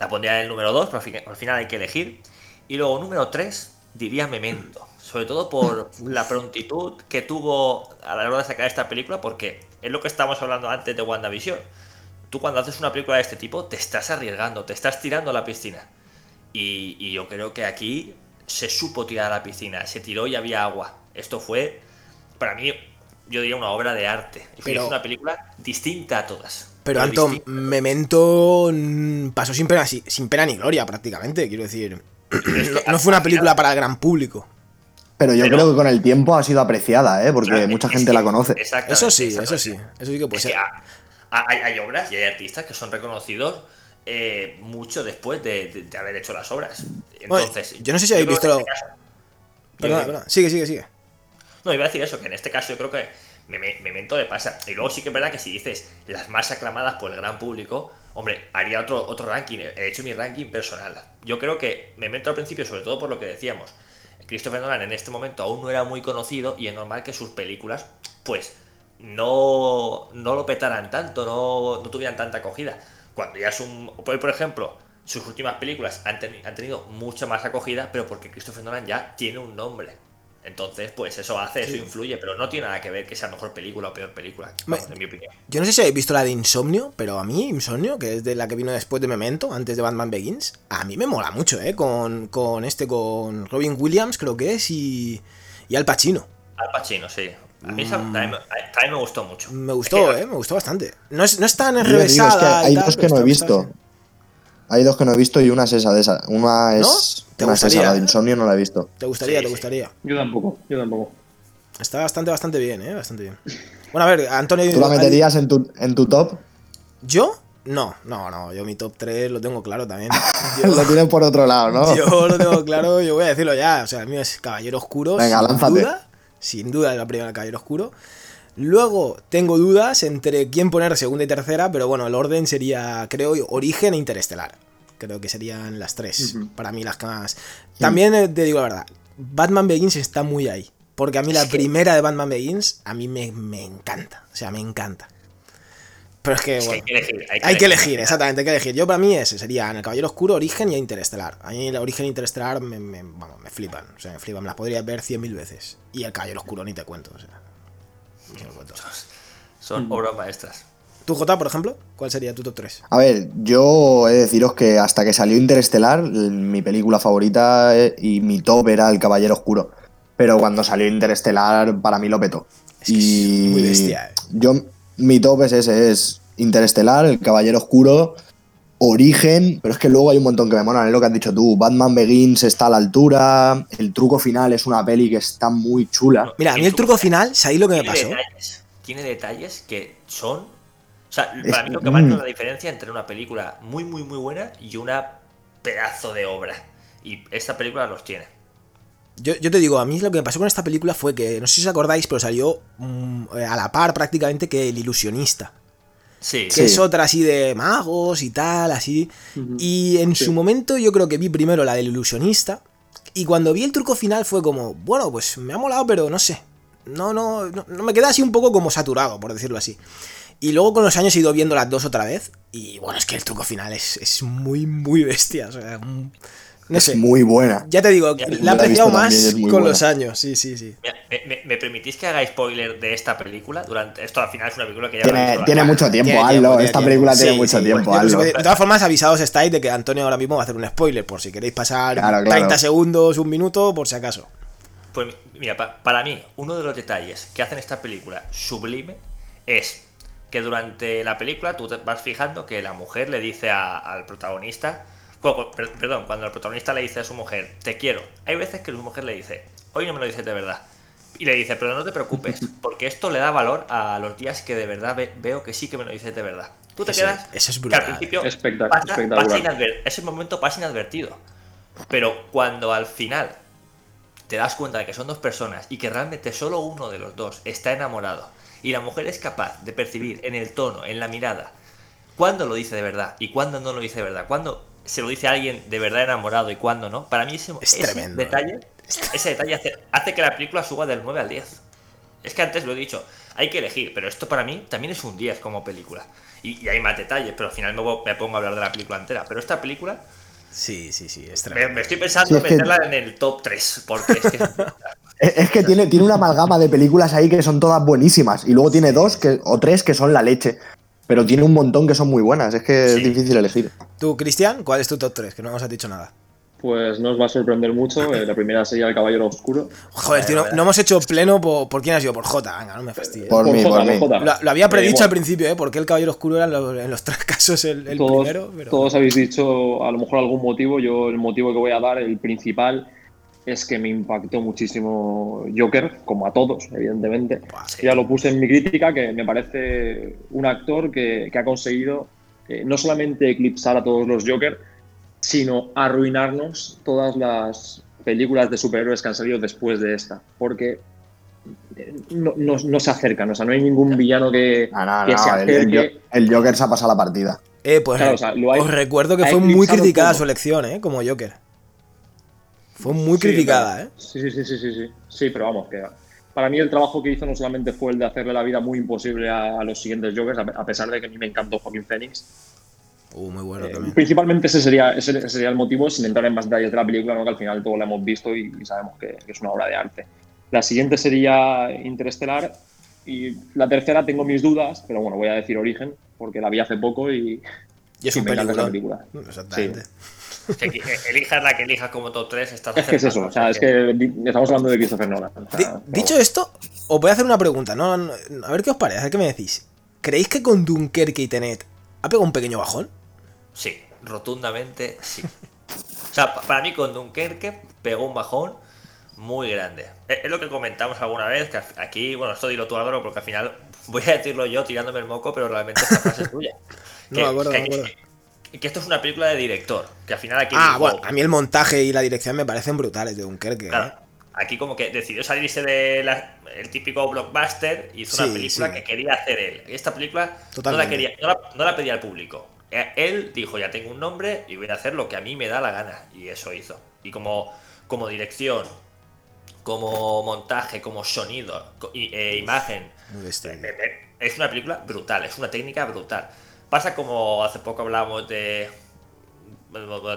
la pondría en el número 2, pero al, fin- al final hay que elegir. Y luego número 3, diría Memento. Sobre todo por la prontitud que tuvo a la hora de sacar esta película, porque es lo que estábamos hablando antes de WandaVision. Tú cuando haces una película de este tipo, te estás arriesgando, te estás tirando a la piscina. Y, y yo creo que aquí se supo tirar a la piscina, se tiró y había agua. Esto fue, para mí, yo diría una obra de arte. Es decir, Pero- es una película distinta a todas. Pero Anton, distinta. Memento mm, pasó sin pena, sin, pena ni gloria prácticamente, quiero decir. No, fue una película para el gran público. Pero yo Pero- creo que con el tiempo ha sido apreciada, ¿eh? Porque Claro, mucha gente que- la conoce. exactamente, Eso sí, eso sí, eso sí que puede Es ser. que hay, hay obras y hay artistas que son reconocidos eh, mucho después de, de- de haber hecho las obras. Bueno, Entonces, yo no sé si habéis visto este caso- Yo- perdona. Sigue, sigue, sigue. No, iba a decir eso, que en este caso yo creo que Meme- Memento le pasa. Y luego sí que es verdad que si dices las más aclamadas por el gran público, hombre, haría otro, otro ranking. He hecho mi ranking personal. Yo creo que Memento al principio, sobre todo por lo que decíamos, Christopher Nolan en este momento aún no era muy conocido y es normal que sus películas, pues, no, no lo petaran tanto, no, no tuvieran tanta acogida. Cuando ya es un. Por ejemplo, sus últimas películas han, han tenido mucha más acogida, pero porque Christopher Nolan ya tiene un nombre. Entonces, pues eso hace, eso influye, pero no tiene nada que ver que sea mejor película o peor película, vamos, Me- en mi opinión. Yo no sé si habéis visto la de Insomnio, pero a mí Insomnio, que es de la que vino después de Memento, antes de Batman Begins, a mí me mola mucho, ¿eh? Con, con este, con Robin Williams, creo que es, y, y Al Pacino. Al Pacino, sí. A mí esa Mm. también, me- también me gustó mucho. Me gustó, Es que- ¿eh? Me gustó bastante. No es, no es tan Yo digo, es que enrevesada. y hay dos que no he visto. Hay dos que no he visto y una es esa de esa. Una es. ¿Te una es esa, gustaría? la de Insomnio no la he visto. Te gustaría, Sí, te sí. gustaría. Yo tampoco, yo tampoco. Está bastante, bastante bien, ¿eh? Bastante bien. Bueno, a ver, Antonio... ¿Tú la meterías en tu, en tu top? ¿Yo? No, no, no, yo mi top 3 lo tengo claro también. lo tienen por otro lado, ¿no? Yo lo tengo claro, yo voy a decirlo ya. O sea, el mío es Caballero Oscuro. Venga, sin lánzate. duda. Sin duda es la primera Caballero Oscuro. Luego tengo dudas entre quién poner segunda y tercera, pero bueno, el orden sería, creo, Origen e Interestelar. Creo que serían las tres, para mí las que más... También eh, te digo la verdad, Batman Begins está muy ahí. Porque a mí la que- primera de Batman Begins, a mí me, me encanta. O sea, me encanta. Pero es que, Es que bueno, hay que elegir. Hay que, hay que elegir, exactamente, hay que elegir. Yo para mí ese serían el Caballero Oscuro, Origen y Interestelar. A mí el Origen e Interestelar me, me, vamos, me flipan, o sea, me flipan, me las podría ver cien mil veces. Y el Caballero Oscuro ni te cuento, o sea. Cuento. Son obras maestras. ¿Tú, Jota, por ejemplo? ¿Cuál sería tu top 3? A ver, yo he de deciros que hasta que salió Interestelar, mi película favorita eh, y mi top era El Caballero Oscuro. Pero cuando salió Interestelar, para mí lo petó. Es que es muy bestia, eh. Yo, mi top es ese, es Interestelar, El Caballero Oscuro, Origen, pero es que luego hay un montón que me molan, es lo que has dicho tú. Batman Begins está a la altura, el truco final es una peli que está muy chula. Mira, a mí el truco final, ¿sabéis lo que me pasó? Detalles, tiene detalles que son. O sea, Es- para mí lo que marca mm. la diferencia entre una película muy, muy, muy buena y una pedazo de obra. Y esta película los tiene. Yo, yo te digo, a mí lo que me pasó con esta película fue que, no sé si os acordáis, pero salió mm, a la par prácticamente que El Ilusionista. Sí, que Sí. es otra así de magos y tal, así. Y en Sí. su momento yo creo que vi primero la del ilusionista. Y cuando vi el truco final fue como, bueno, pues me ha molado, pero no sé. No, no, no, no me queda así un poco como saturado, por decirlo así. Y luego con los años he ido viendo las dos otra vez. Y bueno, es que el truco final es, es muy, muy bestia. O sea, no es sé. muy buena. Ya te digo, Ya, la he apreciado más con buena. los años. Sí, sí, sí. Mira, me, me- me permitís que haga spoiler de esta película? Durante Esto al final es una película que ya Tiene, visto tiene mucho tiempo, Tiene hazlo. tiempo, tiene Esta tiempo. película tiene Sí, mucho sí, tiempo, hazlo. pues, de todas formas, avisados estáis de que Antonio ahora mismo va a hacer un spoiler, por si queréis pasar Claro, 30 claro. segundos, un minuto, por si acaso. Pues mi- mira, pa- para mí, uno de los detalles que hacen esta película sublime es que durante la película tú te vas fijando que la mujer le dice a- al protagonista, perdón, cuando el protagonista le dice a su mujer, te quiero, hay veces que su mujer le dice, hoy no me lo dices de verdad. Y le dice, pero no te preocupes, porque esto le da valor a los días que de verdad ve- veo que sí que me lo dices de verdad. Tú te quedas eso es que brutal. al principio Espectac- pasa- espectacular. pasa inadver- ese momento pasa inadvertido. Pero cuando al final te das cuenta de que son dos personas y que realmente solo uno de los dos está enamorado y la mujer es capaz de percibir en el tono, en la mirada, cuándo lo dice de verdad y cuándo no lo dice de verdad, cuándo se lo dice a alguien de verdad enamorado y cuándo no, para mí ese, Es ese detalle, ese detalle hace, hace que la película suba del 9 al 10. Es que antes lo he dicho, hay que elegir, pero esto para mí también es un 10 como película. Y, y hay más detalles, pero al final me, me pongo a hablar de la película entera. Pero esta película, Sí, sí, sí, es me, tremendo. me estoy pensando Sí, en que- meterla en el top 3, porque es que... Es, es que tiene, tiene una amalgama de películas ahí que son todas buenísimas. Y luego tiene dos que, o tres que son la leche. Pero tiene un montón que son muy buenas. Es que Sí. es difícil elegir. Tú, Cristian, ¿cuál es tu top 3? Que no nos has dicho nada. Pues no os va a sorprender mucho. eh, la primera sería El Caballero Oscuro. Joder, tío, no, no hemos hecho pleno por, por quién ha sido, por J, venga, no me fastidies. Por mí, Jota, por mí. Jota. Lo, lo había predicho Eh, al principio, ¿eh? Porque el Caballero Oscuro era en los, en los tres casos el, el todos, primero. Pero... todos habéis dicho a lo mejor algún motivo. Yo el motivo que voy a dar, el principal, es que me impactó muchísimo Joker, como a todos, evidentemente. Sí. Ya lo puse en mi crítica, que me parece un actor que, que ha conseguido eh, no solamente eclipsar a todos los Joker, sino arruinarnos todas las películas de superhéroes que han salido después de esta. Porque eh, no, no- no se acercan, o sea, no hay ningún villano que, No, no, que se no, el, el acerque. El Joker se ha pasado la partida. Eh, pues Claro, o sea, lo ha- os recuerdo que fue muy criticada todo. su elección, ¿eh? Como Joker. Fue muy Sí, criticada, pero- ¿eh? Sí, sí, sí, sí, sí, sí. Sí, pero vamos, que para mí el trabajo que hizo no solamente fue el de hacerle la vida muy imposible a, a los siguientes Jokers, a, a pesar de que a mí me encantó Joaquín Phoenix. Uh, muy bueno Eh, también. principalmente ese sería, ese, sería el motivo, sin entrar en más detalles de la película, ¿no? que al final todos la hemos visto y, y sabemos que, que es una obra de arte. La siguiente sería Interestelar y la tercera tengo mis dudas, pero bueno, voy a decir Origen, porque la vi hace poco y, Y es y un película. película. Exactamente. qui- elijas la que elijas como top 3, estás Es que es eso, o sea, es que estamos hablando de Christopher Nolan. o sea, dicho esto, os voy a hacer una pregunta, ¿no? A ver qué os parece, a ver qué me decís. ¿Creéis que con Dunkerque y Tenet ha pegado un pequeño bajón? Sí, rotundamente sí. O sea, pa- para mí con Dunkerque pegó un bajón muy grande. Es lo que comentamos alguna vez, que aquí, bueno, esto dilo tú Álvaro, porque al final voy a decirlo yo tirándome el moco, pero realmente esta frase es tuya. No me acuerdo, que. Que- esto es una película de director. Que al final aquí. Ah, dijo- bueno, a mí el montaje y la dirección me parecen brutales de Dunkerque. ¿eh? Claro, aquí como que decidió salirse del típico blockbuster y hizo Sí, una película sí. que quería hacer él. Y esta película no la, quería, no, la, no la pedía al público. Eh, Él dijo, ya tengo un nombre y voy a hacer lo que a mí me da la gana. Y eso hizo. Y como, como dirección, como montaje, como sonido, eh, imagen, Muy me- es una película brutal, es una técnica brutal. Pasa como hace poco hablábamos de.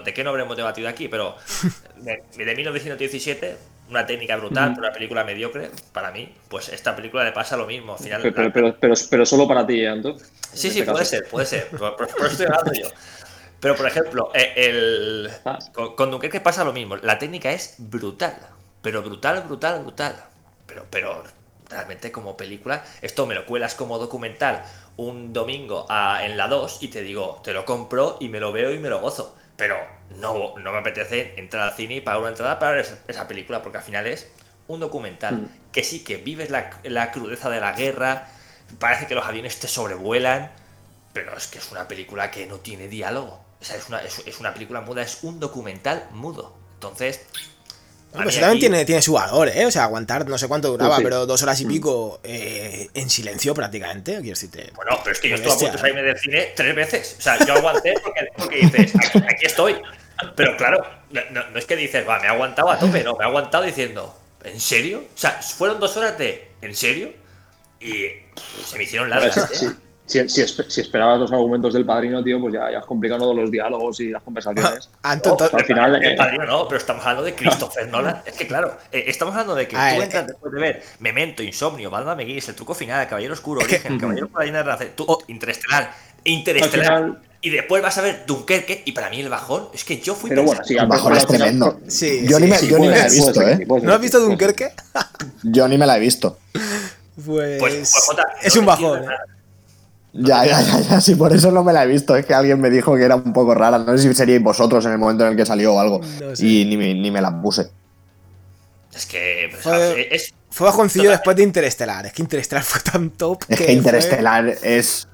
¿De qué no habremos debatido aquí? Pero de, de 1917, una técnica brutal, pero una película mediocre, para mí, pues esta película le pasa lo mismo. Al final, Pero, pero, pero, pero, pero solo para ti, ¿eh, Anto? sí, sí, este puede caso. ser, puede ser. Por, por- por eso estoy hablando yo. Pero, por ejemplo, eh, el, Ah. con, con Dunkerque pasa lo mismo. La técnica es brutal. Pero brutal, brutal, brutal. Pero, pero realmente como película, esto me lo cuelas como documental un domingo a- en la 2 y te digo, te lo compro y me lo veo y me lo gozo. Pero no, no me apetece entrar al cine y pagar una entrada para ver esa, esa película, porque al final es un documental Mm. que sí que vives la, la crudeza de la guerra, parece que los aviones te sobrevuelan, pero es que es una película que no tiene diálogo. O sea, es una, es, es una película muda, es un documental mudo. Entonces. Mí eso también tiene, tiene su valor, ¿eh? O sea, aguantar no sé cuánto duraba, Sí. pero dos horas y pico eh, en silencio prácticamente. Quiero decirte. Bueno, pero es que yo estuve a punto de salirme del cine tres veces. O sea, yo aguanté porque, porque dices, aquí, aquí estoy. Pero claro, no, no- es que dices, va, me he aguantado a tope, no, me he aguantado diciendo, ¿en serio? O sea, fueron dos horas de, ¿en serio? Y se me hicieron largas. ¿eh? Si- si si esperabas los argumentos del padrino, tío, pues ya, ya has complicado todos los diálogos y las conversaciones. Anto, No, al final, el eh, padrino no, pero estamos hablando de Christopher Nolan. Es que claro, eh, estamos hablando de que tú ver, entras eh. después de ver Memento, Insomnio, Batman Begins, El Truco Final, Caballero Oscuro, Origen, Caballero por la de Race, tú, Oh. Interestelar, Interestelar, Al final- y después vas a ver Dunkerque, y para mí el bajón, es que yo fui Pero bueno, sí, El bajón es tremendo. Sí, yo sí, ni me, sí, yo ni me la he visto, ¿eh? ¿No has visto. Dunkerque? Yo ni me la he visto. Pues, Pues, pues, Jota, es no un bajón. ¿eh? nada. Ya, ya, ya, ya, sí, por eso no me la he visto. Es que alguien me dijo que era un poco rara. No sé si seríais vosotros en el momento en el que salió o algo. No sé. Y ni, me- ni me la puse. Es que pues, Fue- es, Fue bajoncillo después de Interestelar. Es que Interestelar fue tan top. Es que fue- Interestelar es.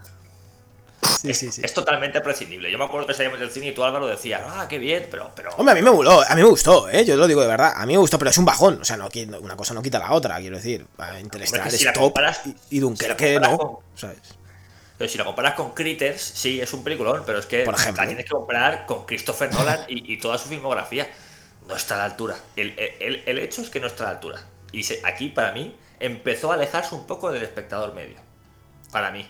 Sí, sí, sí. es totalmente prescindible. Yo me acuerdo que salíamos del cine y tú, Álvaro, decías, ah, qué bien, pero, pero Hombre, a mí me gustó, a mí me gustó, ¿eh? Yo lo digo de verdad, a mí me gustó, pero es un bajón, o sea, no, una cosa no quita la otra, quiero decir. Ah, Interestelar que si es la top comparas- y, y Dunkerque si no, ¿sabes? Pero si lo comparas con Critters, sí, es un peliculón, pero es que Por ejemplo. la tienes que comparar con Christopher Nolan y, y toda su filmografía. No está a la altura. El, el- el hecho es que no está a la altura. Y se- aquí, para mí, empezó a alejarse un poco del espectador medio. Para mí.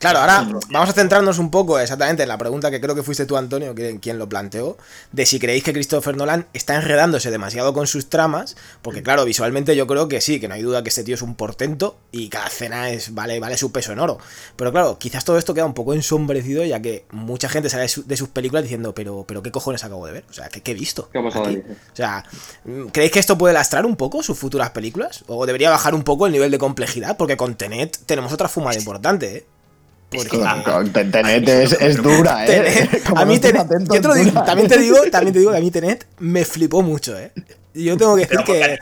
Claro, ahora vamos a centrarnos un poco exactamente en la pregunta que creo que fuiste tú, Antonio, quien lo planteó, de si creéis que Christopher Nolan está enredándose demasiado con sus tramas, porque claro, visualmente yo creo que sí, que no hay duda que este tío es un portento y cada escena es vale, vale su peso en oro. Pero claro, quizás todo esto queda un poco ensombrecido ya que mucha gente sale de, su- de sus películas diciendo, pero, pero ¿qué cojones acabo de ver? O sea, ¿qué, qué he visto? ¿Qué ha pasado aquí?". ahí? O sea, ¿creéis que esto puede lastrar un poco sus futuras películas? ¿O debería bajar un poco el nivel de complejidad? Porque con Tenet tenemos otra fumada importante, ¿eh? Es Porque- Tenet es, es dura, ¿eh? A mí Tenet- atento, yo te lo es digo, dura, también te digo, también te digo que a mí Tenet me flipó mucho, eh. Yo tengo que decir que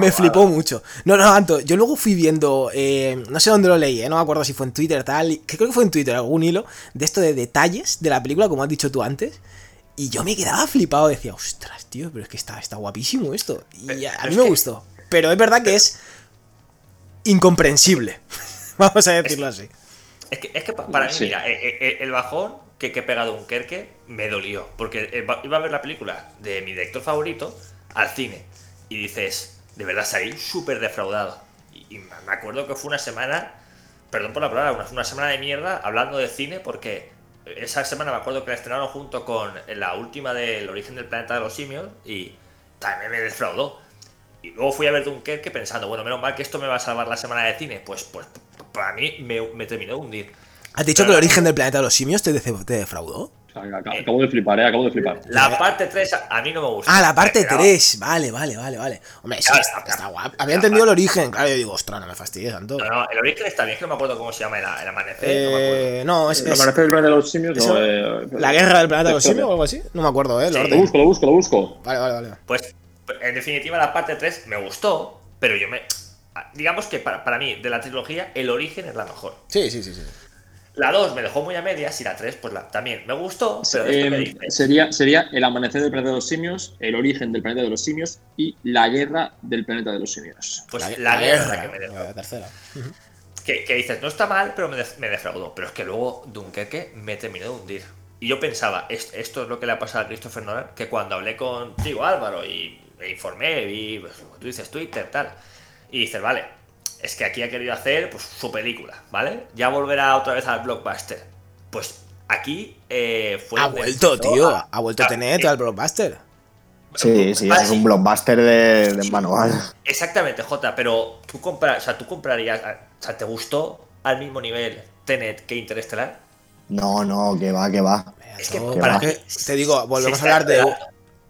me flipó mucho. No, no, Anto, yo luego fui viendo, eh, no sé dónde lo leí, eh, no me acuerdo si fue en Twitter tal, que creo que fue en Twitter, algún hilo, de esto de detalles de la película, como has dicho tú antes, y yo me quedaba flipado, decía, ostras, tío, pero es que está, está guapísimo esto. Y a, mí me gustó. Pero es verdad que es incomprensible. Vamos a decirlo así. Es que, es que pa- para mí, Sí. mira, eh, eh, el bajón que, que he pegado un Kerke me dolió. Porque eh, iba a ver la película de mi director favorito al cine. Y dices, de verdad salí súper defraudado. Y, y me acuerdo que fue una semana, perdón por la palabra, una, una semana de mierda hablando de cine porque esa semana me acuerdo que la estrenaron junto con la última del origen del planeta de los simios y también me defraudó. Y luego fui a ver Dunkerque pensando, bueno, menos mal que esto me va a salvar la semana de cine. Pues, pues para mí me, me terminó de hundir. ¿Has dicho que el origen del planeta de los simios te, te defraudó? Acabo de flipar, ¿eh? Acabo de flipar. La parte 3 a, mí no me gusta. Ah, la parte Pero- 3. Vale, vale, vale, vale. Hombre, sí, Claro, está, claro. está guapo. Había entendido el origen. Claro, yo digo, ostras, no me fastidies tanto. No, no, el origen está bien, es que no me acuerdo cómo se llama el, el amanecer. no me acuerdo. Eh, no, es, ¿El amanecer del planeta de los simios? eso- No, eh, la guerra del planeta de los simios o algo así. No me acuerdo, eh, el Sí. Lo busco, lo busco, lo busco. Vale, vale, vale. Pues, en definitiva, la parte 3 me gustó, pero yo me. Digamos que para, para mí, de la trilogía, el origen es la mejor. Sí, sí, sí, sí. La 2 me dejó muy a medias y la 3 pues la, también me gustó, pero de esto Eh, sería, sería el amanecer del planeta de los simios, el origen del planeta de los simios y la guerra del planeta de los simios. pues la, guerra que me dejó. La tercera. Que, que dices, no está mal, pero me, def- me defraudó. Pero es que luego Dunkerque me terminó de hundir. Y yo pensaba, "Es- esto es lo que le ha pasado a Christopher Nolan, que cuando hablé contigo, Álvaro, y me informé, vi, pues, como tú dices, Twitter, tal, y dices, vale, es que aquí ha querido hacer pues, su película, ¿vale? Ya volverá otra vez al blockbuster. Pues aquí eh, fue... Ha vuelto, tío. a- Ha vuelto a- Tenet eh, al blockbuster. Sí, sí, Vale, es un blockbuster de, de manual. Exactamente, Jota, pero tú, compra, o sea, tú comprarías, o sea, ¿te gustó al mismo nivel Tenet que Interestelar? No, no, que va, que va. Es que para que te digo, volvemos a hablar de,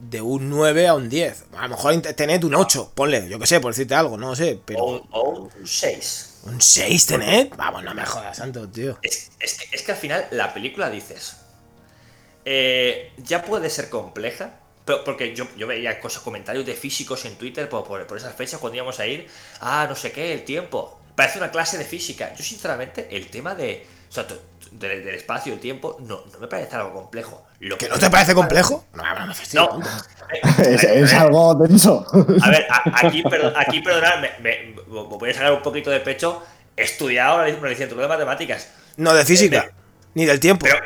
de un 9 a un 10. A lo mejor Tenet un 8, ponle, yo que sé, por decirte algo, no sé, pero. O, o un 6. ¿Un 6 Tenet? Vamos, no me jodas, santo, tío. Es, es que, es que al final la película dices, eh, ya puede ser compleja, pero porque yo, yo veía cosas, comentarios de físicos en Twitter por, por, por esas fechas cuando íbamos a ir, ah, no sé qué, el tiempo. Parece una clase de física. Yo sinceramente el tema de, o sea, del, del espacio y el tiempo no, no me parece algo complejo. Lo ¿Que no te parece complejo? No, no No. tonto. Es, es algo tenso. A ver, a- aquí, aquí perdonad, me, me- me voy a sacar un poquito de pecho. He estudiado la licenciatura de matemáticas. No de física, Eh, ni del tiempo. Pero,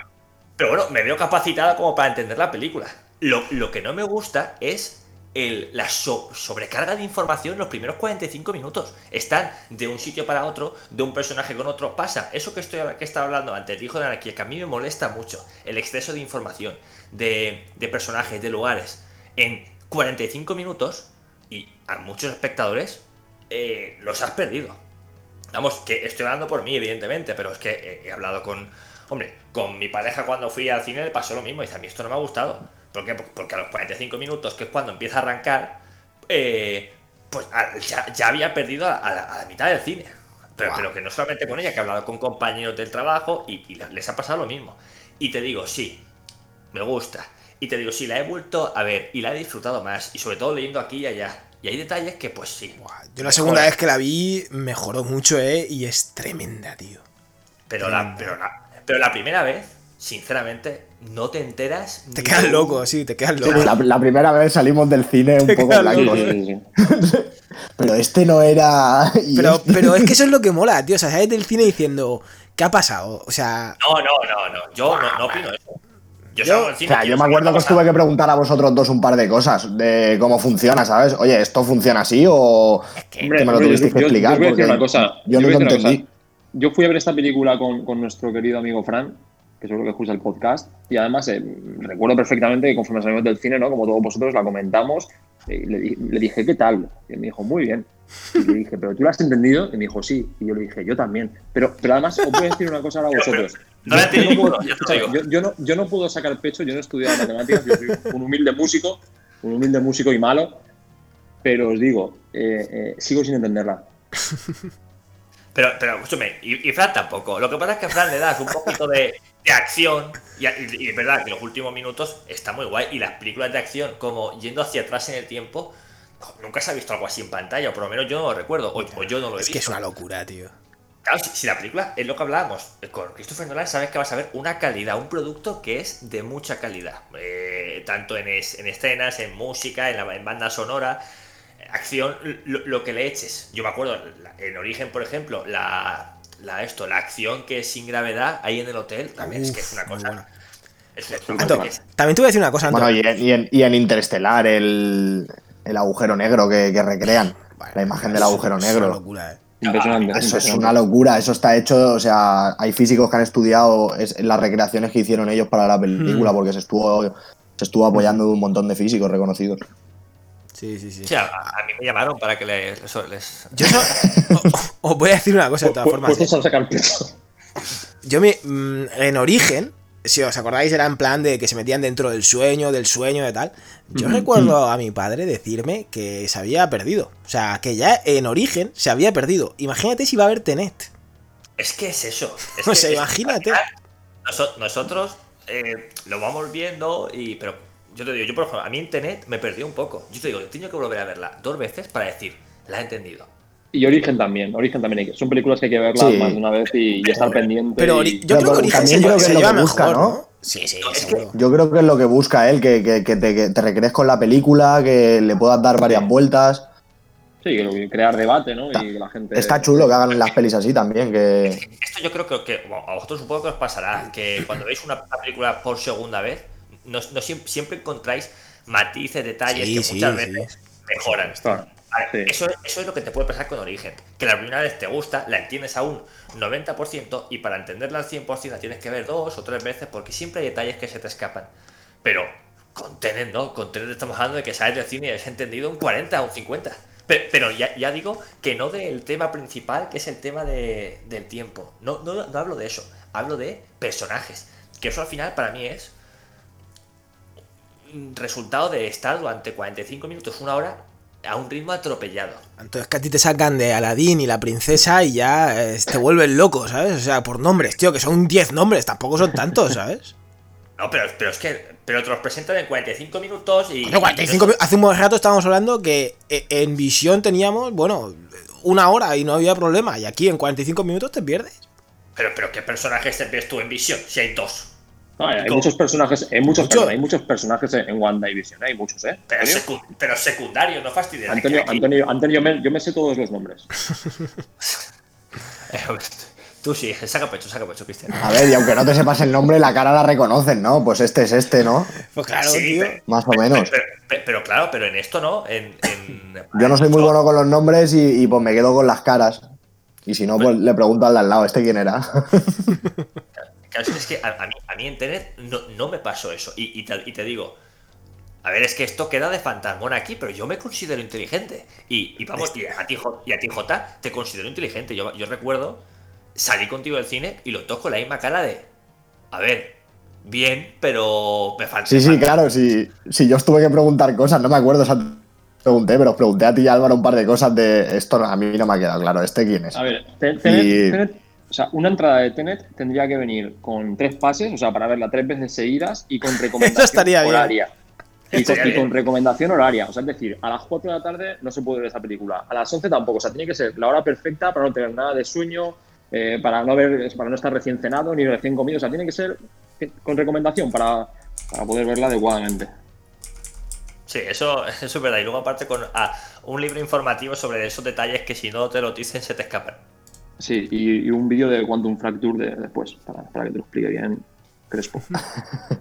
pero bueno, me veo capacitada como para entender la película. Lo, lo que no me gusta es la so- sobrecarga de información los primeros 45 minutos. Están de un sitio para otro, de un personaje con otro. Pasa, eso que estoy que estaba hablando antes, dijo de anarquía, que a mí me molesta mucho. El exceso de información, de, personajes, de lugares. En 45 minutos, y a muchos espectadores, eh, los has perdido. Vamos, que estoy hablando por mí, evidentemente, pero es que he, hablado con. Hombre, con mi pareja cuando fui al cine le pasó lo mismo. Dice, a mí esto no me ha gustado. ¿Por qué? Porque a los 45 minutos, que es cuando empieza a arrancar, eh, pues a- ya, ya había perdido a, a la, a la mitad del cine. Pero, pero que no solamente con ella, que he hablado con compañeros del trabajo y, y les ha pasado lo mismo. Y te digo, sí, me gusta. Y te digo, sí, la he vuelto a ver y la he disfrutado más. Y sobre todo leyendo aquí y allá. Y hay detalles que, pues sí. Yo la segunda vez que la vi mejoró mucho, ¿eh? Y es tremenda, tío. Pero la, pero, la, pero la primera vez, sinceramente, no te enteras. Te ni quedas loco, sí, te quedas loco. La, la primera vez salimos del cine un Te poco blancos. Pero este no era. Pero, este- pero es que eso es lo que mola, tío. O sea, sales del cine diciendo, ¿qué ha pasado? O sea, No, no, no, no. Yo no, no opino eso. Yo, Yo- O sea, yo me acuerdo que os tuve que preguntar a vosotros dos un par de cosas de cómo funciona, ¿sabes? Oye, ¿esto funciona así o que me lo tuvisteis yo- que yo- explicar? Yo, voy a decir una cosa. yo no voy a lo entendí. cosa. Yo fui a ver esta película con, con nuestro querido amigo Fran, que seguro que escucha el podcast, y además eh, recuerdo perfectamente que conforme salimos del cine, ¿no? Como todos vosotros la comentamos, eh, le, le dije, ¿qué tal? Y él me dijo, muy bien. Y le dije, ¿pero tú lo has entendido? Y me dijo, sí. Y yo le dije, yo también. Pero, pero además, os voy a decir una cosa ahora a vosotros. no Yo- no puedo- yo no, yo no puedo sacar pecho, yo no he estudiado matemáticas, yo soy un humilde músico, un humilde músico y malo, pero os digo, eh, eh, sigo sin entenderla. Pero, pero, escúchame, y, y Fran tampoco. Lo que pasa es que a Fran le das un poquito de, de acción. Y, es verdad que los últimos minutos está muy guay. Y las películas de acción, como yendo hacia atrás en el tiempo, nunca se ha visto algo así en pantalla. O por lo menos yo no lo recuerdo. O, o yo no lo he es visto. que es una locura, tío. Claro, si, si la película es lo que hablábamos, con Christopher Nolan sabes que vas a ver una calidad, un producto que es de mucha calidad. Eh, tanto en, es- en escenas, en música, en, la, en banda sonora, acción, lo, lo que le eches. Yo me acuerdo, en Origen, por ejemplo, la, la, esto, la acción que es sin gravedad ahí en el hotel, también es que es una cosa... buena. es- es- Anto, es- también te voy a decir una cosa, Anto. Bueno, y en, y en- y en Interestelar, el, el agujero negro que, que recrean. Bueno, la imagen del agujero es negro. una locura, eh. Impresionante. Eso es una locura, eso está hecho, o sea, hay físicos que han estudiado es- las recreaciones que hicieron ellos para la película, Hmm. porque se estuvo, se estuvo apoyando de un montón de físicos reconocidos. Sí, sí, sí. o sea, a, mí me llamaron para que les... les- les- Yo so- o- os voy a decir una cosa de todas formas. sacar pecho. Yo me, mm, en origen, si os acordáis, era en plan de que se metían dentro del sueño, del sueño de tal. Yo recuerdo a mi padre decirme que se había perdido. O sea, que ya en origen se había perdido. Imagínate si va a haber Tenet. Es que es eso. Es O sea, imagínate. nosotros eh, lo vamos viendo y. Pero yo te digo, yo por ejemplo, a mí Internet me perdió un poco. Yo te digo, he tenido que volver a verla dos veces para decir, la he entendido. Y Origen también, Origen también. Son películas que hay que verlas Sí. más de una vez y, y estar pendiente. Pero y- ori- yo creo que Origen también se, creo que se es lo que busca, ¿no? ¿no? Sí, sí, Es. Yo creo que es lo que busca él, que, que- que te, que te recrees con la película, que le puedas dar varias vueltas. Sí, que crear debate, ¿no? Y la gente. Está chulo que hagan las pelis así también, que... Esto yo creo que, que, bueno, a vosotros supongo que os pasará, que cuando veis una película por segunda vez, no, no siem- siempre encontráis matices, detalles Sí, que sí, muchas sí. veces mejoran. Sí. eso, eso es lo que te puede pasar con Origen. Que la primera vez te gusta, la entiendes a un 90% y para entenderla al 100% la tienes que ver dos o tres veces porque siempre hay detalles que se te escapan. Pero con Tenet, ¿no? Con Tenet estamos hablando de que sales del cine y has entendido un 40 o un 50. Pero, pero ya, ya digo que no del tema principal, que es el tema de- del tiempo. No, no, no hablo de eso, hablo de personajes. Que eso al final para mí es resultado de estar durante 45 minutos, una hora, a un ritmo atropellado. Entonces que a ti te sacan de Aladdin y la princesa y ya eh, te vuelven loco, ¿sabes? O sea, por nombres, tío, que son 10 nombres, tampoco son tantos, ¿sabes? No, pero, pero es que pero te los presentan en 45 minutos y. Coño, 45 mi- hace un buen rato estábamos hablando que eh, en visión teníamos, bueno, una hora y no había problema. Y aquí en 45 minutos te pierdes. Pero, pero ¿qué personajes te ves tú en visión? Si hay dos. No, hay, muchos personajes, hay muchos, Mucho. perdón, hay muchos personajes en, WandaVision, ¿eh? hay muchos, ¿eh? Pero, secu- pero secundarios, no fastidies. Antonio, Aquí- Antonio, Antonio, yo me, yo me sé todos los nombres. Tú sí, saca pecho, saca pecho, Cristian. A ver, y aunque no te sepas el nombre, la cara la reconoces, ¿no? Pues este es este, ¿no? Pues claro, Sí, tío. pero- Más o menos. Pero, pero- pero claro, pero en esto no. En, en- Yo no soy muy bueno con los nombres y, y, pues me quedo con las caras. Y si no, pues le pregunto al de al lado, ¿este quién era? Claro, es que a, a mí, a mí en Tenet no, no me pasó eso. Y, y te, y te digo, a ver, es que esto queda de fantasmón aquí, pero yo me considero inteligente. Y, y vamos, y a, ti, y a ti, Jota, te considero inteligente. Yo, yo recuerdo salir contigo del cine y lo toco la misma cara de, a ver, bien, pero me falta. Sí, sí, claro, sí, sí, yo os tuve que preguntar cosas, no me acuerdo, o sea, pregunté, pero os pregunté a ti y a Álvaro un par de cosas de esto, a mí no me ha quedado claro, ¿este quién es? A ver, Te- Tenet, Y- Tenet- o sea, una entrada de Tenet tendría que venir con tres pases, o sea, para verla tres veces seguidas y con recomendación estaría bien. horaria. Y con, Estaría y con recomendación horaria. O sea, es decir, a las 4 de la tarde no se puede ver esa película. A las 11 tampoco. O sea, tiene que ser la hora perfecta para no tener nada de sueño, eh, para no ver, para no estar recién cenado ni recién comido. O sea, tiene que ser con recomendación para, para poder verla adecuadamente. Sí, eso, eso es verdad. Y luego aparte con ah, un libro informativo sobre esos detalles que si no te lo dicen se te escapan. Sí, y, y un vídeo de Quantum Fracture de- después, para, para que te lo explique bien Crespo.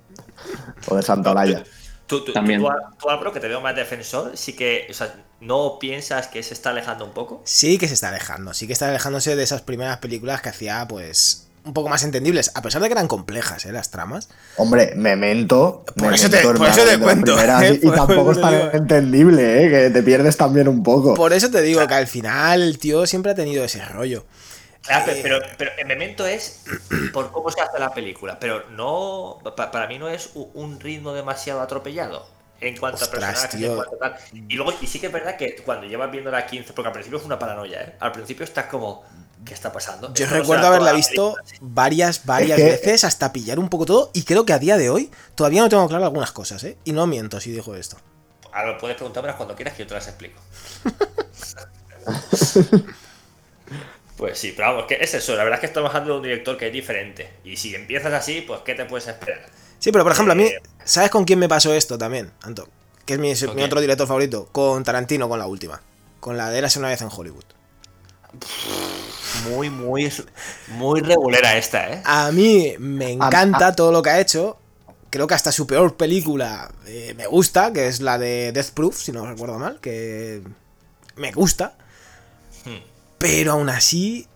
O de Santa Olaya. Tú, tú, También. tú, tú, Álvaro, que te veo más defensor, sí que, o sea, ¿no piensas que se está alejando un poco? Sí que se está alejando, sí que está alejándose de esas primeras películas que hacía, pues, un poco más entendibles, a pesar de que eran complejas, ¿eh? Las tramas. Hombre, Memento. Por eso Memento, te- por hermano, eso te cuento, primeras, ¿eh? Y, Por tampoco es eso tan digo. entendible, ¿eh? Que te pierdes también un poco. Por eso te digo que al final el tío siempre ha tenido ese rollo. Claro, Eh, pero, pero el memento es por cómo se hace la película, pero no, pa- para mí no es un ritmo demasiado atropellado en cuanto Ostras, a personajes, tío. en cuanto a tal. Y luego, y sí que es verdad que cuando llevas viendo la 15, porque al principio es una paranoia, ¿eh? Al principio estás como, ¿qué está pasando? Yo Esto recuerdo haberla visto película, varias, varias veces hasta pillar un poco todo y creo que a día de hoy todavía no tengo claro algunas cosas, ¿eh? Y no miento si digo esto. Ahora puedes preguntármelas cuando quieras que yo te las explico. pues sí, pero vamos, que es eso. La verdad es que estamos hablando de un director que es diferente. Y si empiezas así, pues ¿qué te puedes esperar? Sí, pero por ejemplo, a mí, Eh, ¿sabes con quién me pasó esto también, Anto? Que es mi, otro director favorito, con Tarantino, con la última. Con la de Érase una vez en Hollywood. Muy, muy, muy regulera esta, ¿eh? A mí me encanta a- todo lo que ha hecho. Creo que hasta su peor película eh, me gusta, que es la de Death Proof, si no recuerdo mal, que me gusta. Pero aún así,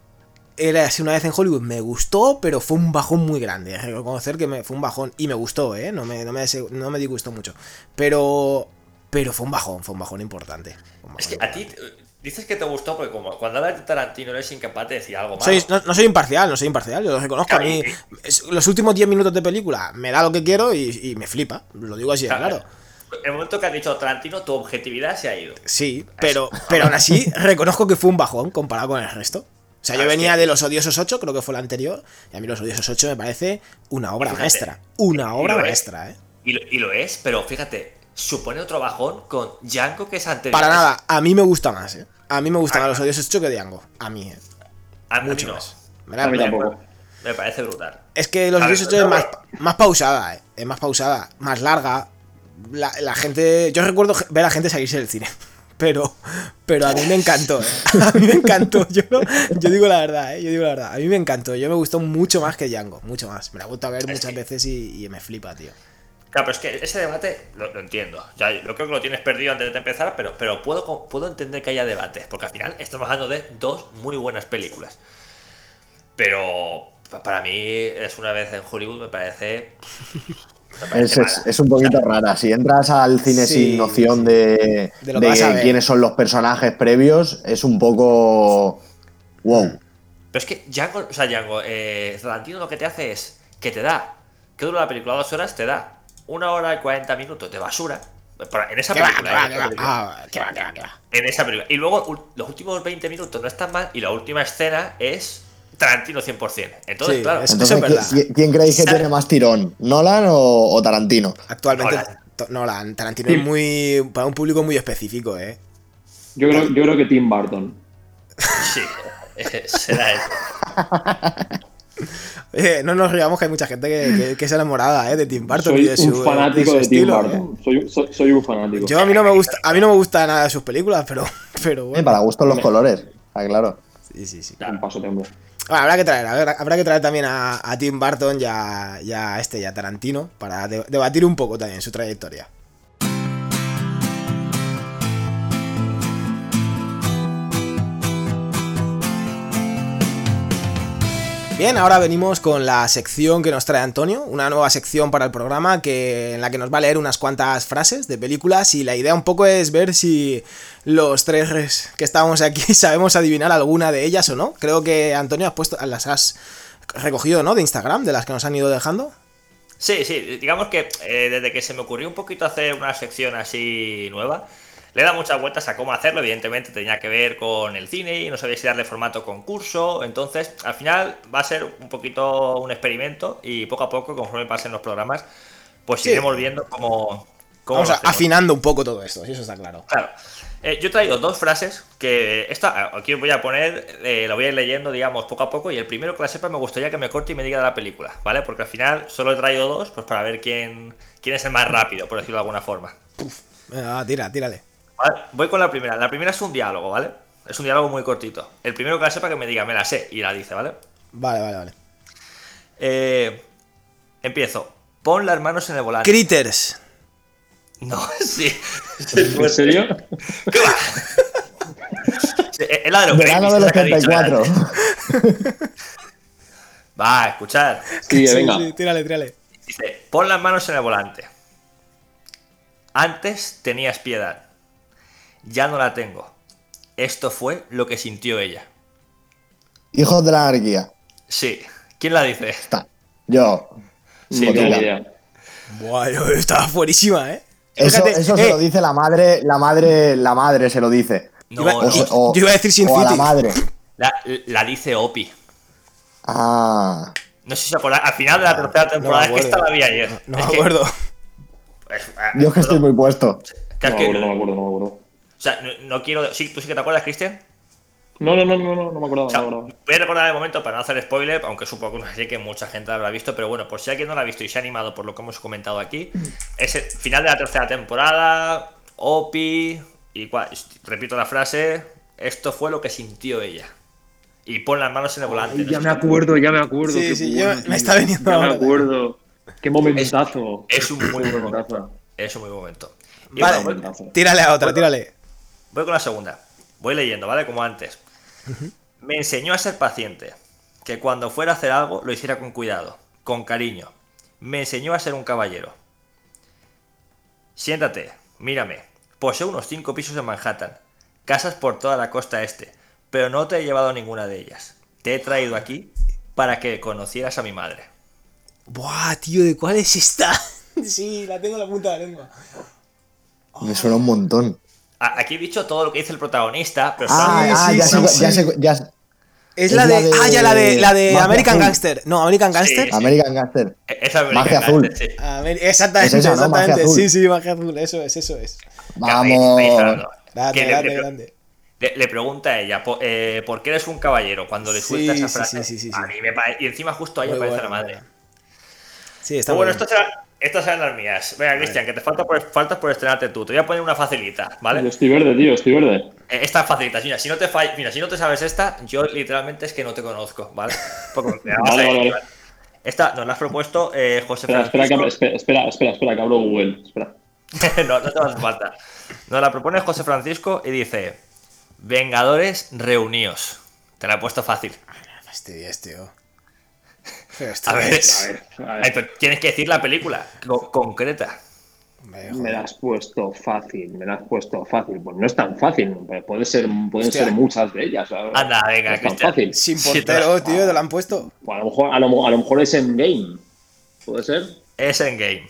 era así una vez en Hollywood, me gustó, pero fue un bajón muy grande. Hay que reconocer que me, fue un bajón y me gustó, ¿eh? No me, no me, no me disgustó mucho. Pero, pero fue un bajón, fue un bajón importante. Es que a ti dices que te gustó porque como cuando hablas de Tarantino eres incapaz de decir algo. Soy- no, no soy imparcial, no soy imparcial, yo lo reconozco. A mí, los últimos 10 minutos de película me da lo que quiero y, y me flipa. Lo digo así de claro. En el momento que has dicho Tarantino, tu objetividad se ha ido. Sí, pero, pero aún así reconozco que fue un bajón comparado con el resto. O sea, yo Ah, es venía que- de Los Odiosos 8, creo que fue la anterior, y a mí Los Odiosos 8 me parece una obra fíjate, maestra. Una y obra es. maestra, ¿eh? Y lo, y lo es, pero fíjate, supone otro bajón con Django que es anterior. Para nada, a mí me gusta más, ¿eh? A mí me gustan más los odiosos 8 que Django. A mí, eh. A mí Mucho no. más. Me da- A mí me- tampoco. Me parece brutal. Es que los odiosos 8 es más, pero- más pausada, eh. Es más pausada, más larga. La, la gente. Yo recuerdo ver a gente salirse del cine. Pero, pero a mí me encantó, eh. A mí me encantó. Yo, yo digo la verdad, eh. Yo digo la verdad. A mí me encantó. Yo me gustó mucho más que Django. Mucho más. Me la he vuelto a ver muchas veces y, y me flipa, tío. Claro, pero es que ese debate lo, lo entiendo. Ya, yo creo que lo tienes perdido antes de empezar, pero, pero puedo, puedo entender que haya debate. Porque al final estamos hablando de dos muy buenas películas. Pero pa- para mí es una vez en Hollywood, me parece. Es, es- mala. es un poquito rara. Si entras al cine Sí, sin noción sí. de, De quiénes son los personajes previos, es un poco. Wow. Pero es que Django, o sea, Django, eh, Tarantino lo que te hace es que te da, que dura la película dos horas, te da una hora y 40 minutos de basura. En esa película, que va, que en esa película. Y luego los últimos 20 minutos no están mal y la última escena es Tarantino 100%. Entonces, Sí, claro, Eso Entonces, es verdad. ¿qui- ¿quién creéis que tiene más tirón? ¿Nolan o, o Tarantino? Actualmente, Nolan. Tarantino es muy. para un público muy específico, eh. Yo creo, yo creo que Tim Burton. sí, eh, será eso. Eh, no nos riamos que hay mucha gente que, que- que es enamorada, eh, de Tim Burton y Soy de su, un fanático su de, Tim eh. Burton. Soy, soy, soy un fanático. Yo a mí no me gusta, a mí no me gusta nada de sus películas, pero, pero Eh, bueno. para gusto los colores. Ah, claro. Sí, sí, sí. Un paso tengo. Habrá que traer, habrá, que traer también a, Tim Burton y a, este, y a Tarantino para de- debatir un poco también su trayectoria. Bien, ahora venimos con la sección que nos trae Antonio, una nueva sección para el programa que, en la que nos va a leer unas cuantas frases de películas y la idea un poco es ver si los tres que estamos aquí sabemos adivinar alguna de ellas o no. Creo que Antonio has puesto, las has recogido, ¿no? De Instagram, de las que nos han ido dejando. Sí, sí, digamos que eh, desde que se me ocurrió un poquito hacer una sección así nueva, le dado muchas vueltas a cómo hacerlo. Evidentemente tenía que ver con el cine y no sabía si darle formato concurso. Entonces, al final va a ser un poquito un experimento y poco a poco, conforme pasen los programas, pues Sí. iremos viendo cómo. cómo Vamos afinando un poco todo esto, si eso está claro. Claro. Eh, yo he traído dos frases que esta aquí os voy a poner, eh, lo voy a ir leyendo, digamos, poco a poco. Y el primero que la sepa me gustaría que me corte y me diga de la película, ¿vale? Porque al final solo he traído dos, pues para ver quién, quién es el más rápido, por decirlo de alguna forma. Venga, va, tira, tírale. Vale, Voy con la primera. La primera es un diálogo, ¿vale? Es un diálogo muy cortito. El primero que la sepa que me diga, me la sé, y la dice, ¿vale? Vale, vale, vale. Eh, empiezo. Pon las manos en el volante. Critters. No, sí. ¿En serio? ¿Qué va? Sí, Es la de los Verano dicho 84. antes. Va, escuchar. Sí, Sí, venga. sí, tírale, tírale. Dice, pon las manos en el volante. Antes tenías piedad. Ya no la tengo. Esto fue lo que sintió ella. Hijos de la anarquía. Sí. ¿Quién la dice? Está. Yo. Sí, no yo estaba fuerísima, eh. Eso, Fíjate, eso se eh, lo dice la madre, la madre, la madre se lo dice. No, no. Yo iba a decir Sin o a la City. madre. La, la dice Opi. Ah. No sé si se acuerdan. Al final de la tercera no temporada, me es que acuerdo. esta la vi ayer. No me que- acuerdo. es- ah, Yo es que estoy muy puesto. que es No que- me acuerdo, no me acuerdo, no me acuerdo. O sea, no, no quiero. Sí, ¿Tú sí que te acuerdas, Cristian? No, no, no, no, no, no me acuerdo, O sea, no me acuerdo. voy a recordar el momento para no hacer spoiler, aunque supongo que sé que mucha gente la habrá visto, pero bueno, por si alguien no la ha visto y se ha animado por lo que hemos comentado aquí, es el final de la tercera temporada, Opi, y repito la frase, esto fue lo que sintió ella. Y pon las manos en el volante. ya me acuerdo, ya me acuerdo. Sí, qué sí, bueno, yo- me está viniendo Ya me acuerdo. Qué momentazo. Es un muy buen momento. Es un muy buen momento. Y Vale, bueno, tírale a otra, tírale. Voy con la segunda. Voy leyendo, ¿vale? Como antes. Me enseñó a ser paciente. Que cuando fuera a hacer algo lo hiciera con cuidado, con cariño. Me enseñó a ser un caballero. Siéntate, mírame. Poseo unos cinco pisos en Manhattan. Casas por toda la costa este. Pero no te he llevado a ninguna de ellas. Te he traído aquí para que conocieras a mi madre. Buah, tío, ¿de cuál es esta? sí, la tengo en la punta de la lengua. Me suena un montón. Aquí he dicho todo lo que dice el protagonista, pero Ah, ah, sí, ya, sí, sé, sí. ya sé ya Es Es la la de, de Ah, ya la de. La de American Azul. Gangster. No, American Gangster. Sí. American Gangster. es American Magia Gangster, azul. sí. Ameri- exactamente, Es esa, ¿no? Exactamente. azul. Sí, sí, magia azul. Eso es, eso es. Vamos. Hablando. Grande, Que le- grande, le- pregunta a ella, po- eh, ¿por qué eres un caballero? Cuando le Sí, suelta esa sí, frase. sí, sí, sí, a mí me pare- Y encima justo ahí Muy aparece buena, la madre. buena. Sí, está Pero bueno, bueno. estas serán, estas serán las mías. Venga, Cristian, que te falta por, faltas por estrenarte tú. Te voy a poner una facilita, ¿vale? Yo estoy verde, tío, estoy verde. Eh, Esta facilita. Mira, si no te fall- mira, si no te sabes esta, yo literalmente es que no te conozco, ¿vale? Porque Vale, vale, vale. Esta nos la has propuesto eh, José Espera, espera, que, Francisco. espera, espera, espera, espera, que abro Google. Espera. no, no te hace falta. Nos la propone José Francisco y dice: Vengadores reunidos. Te la he puesto fácil. Fastidies, tío. A ver, es- A ver, a Ay, ver. pero tienes que decir la película co- concreta. Me la has puesto fácil, me la has puesto fácil. Pues no es tan fácil, puede ser, pueden Hostia. ser muchas de ellas. ¿sabes? Anda, No venga, es tan fácil. Sin Sí, portero, tío, te lo han puesto. O a lo mejor, a lo, a lo mejor es Endgame. ¿Puede ser? Es Endgame.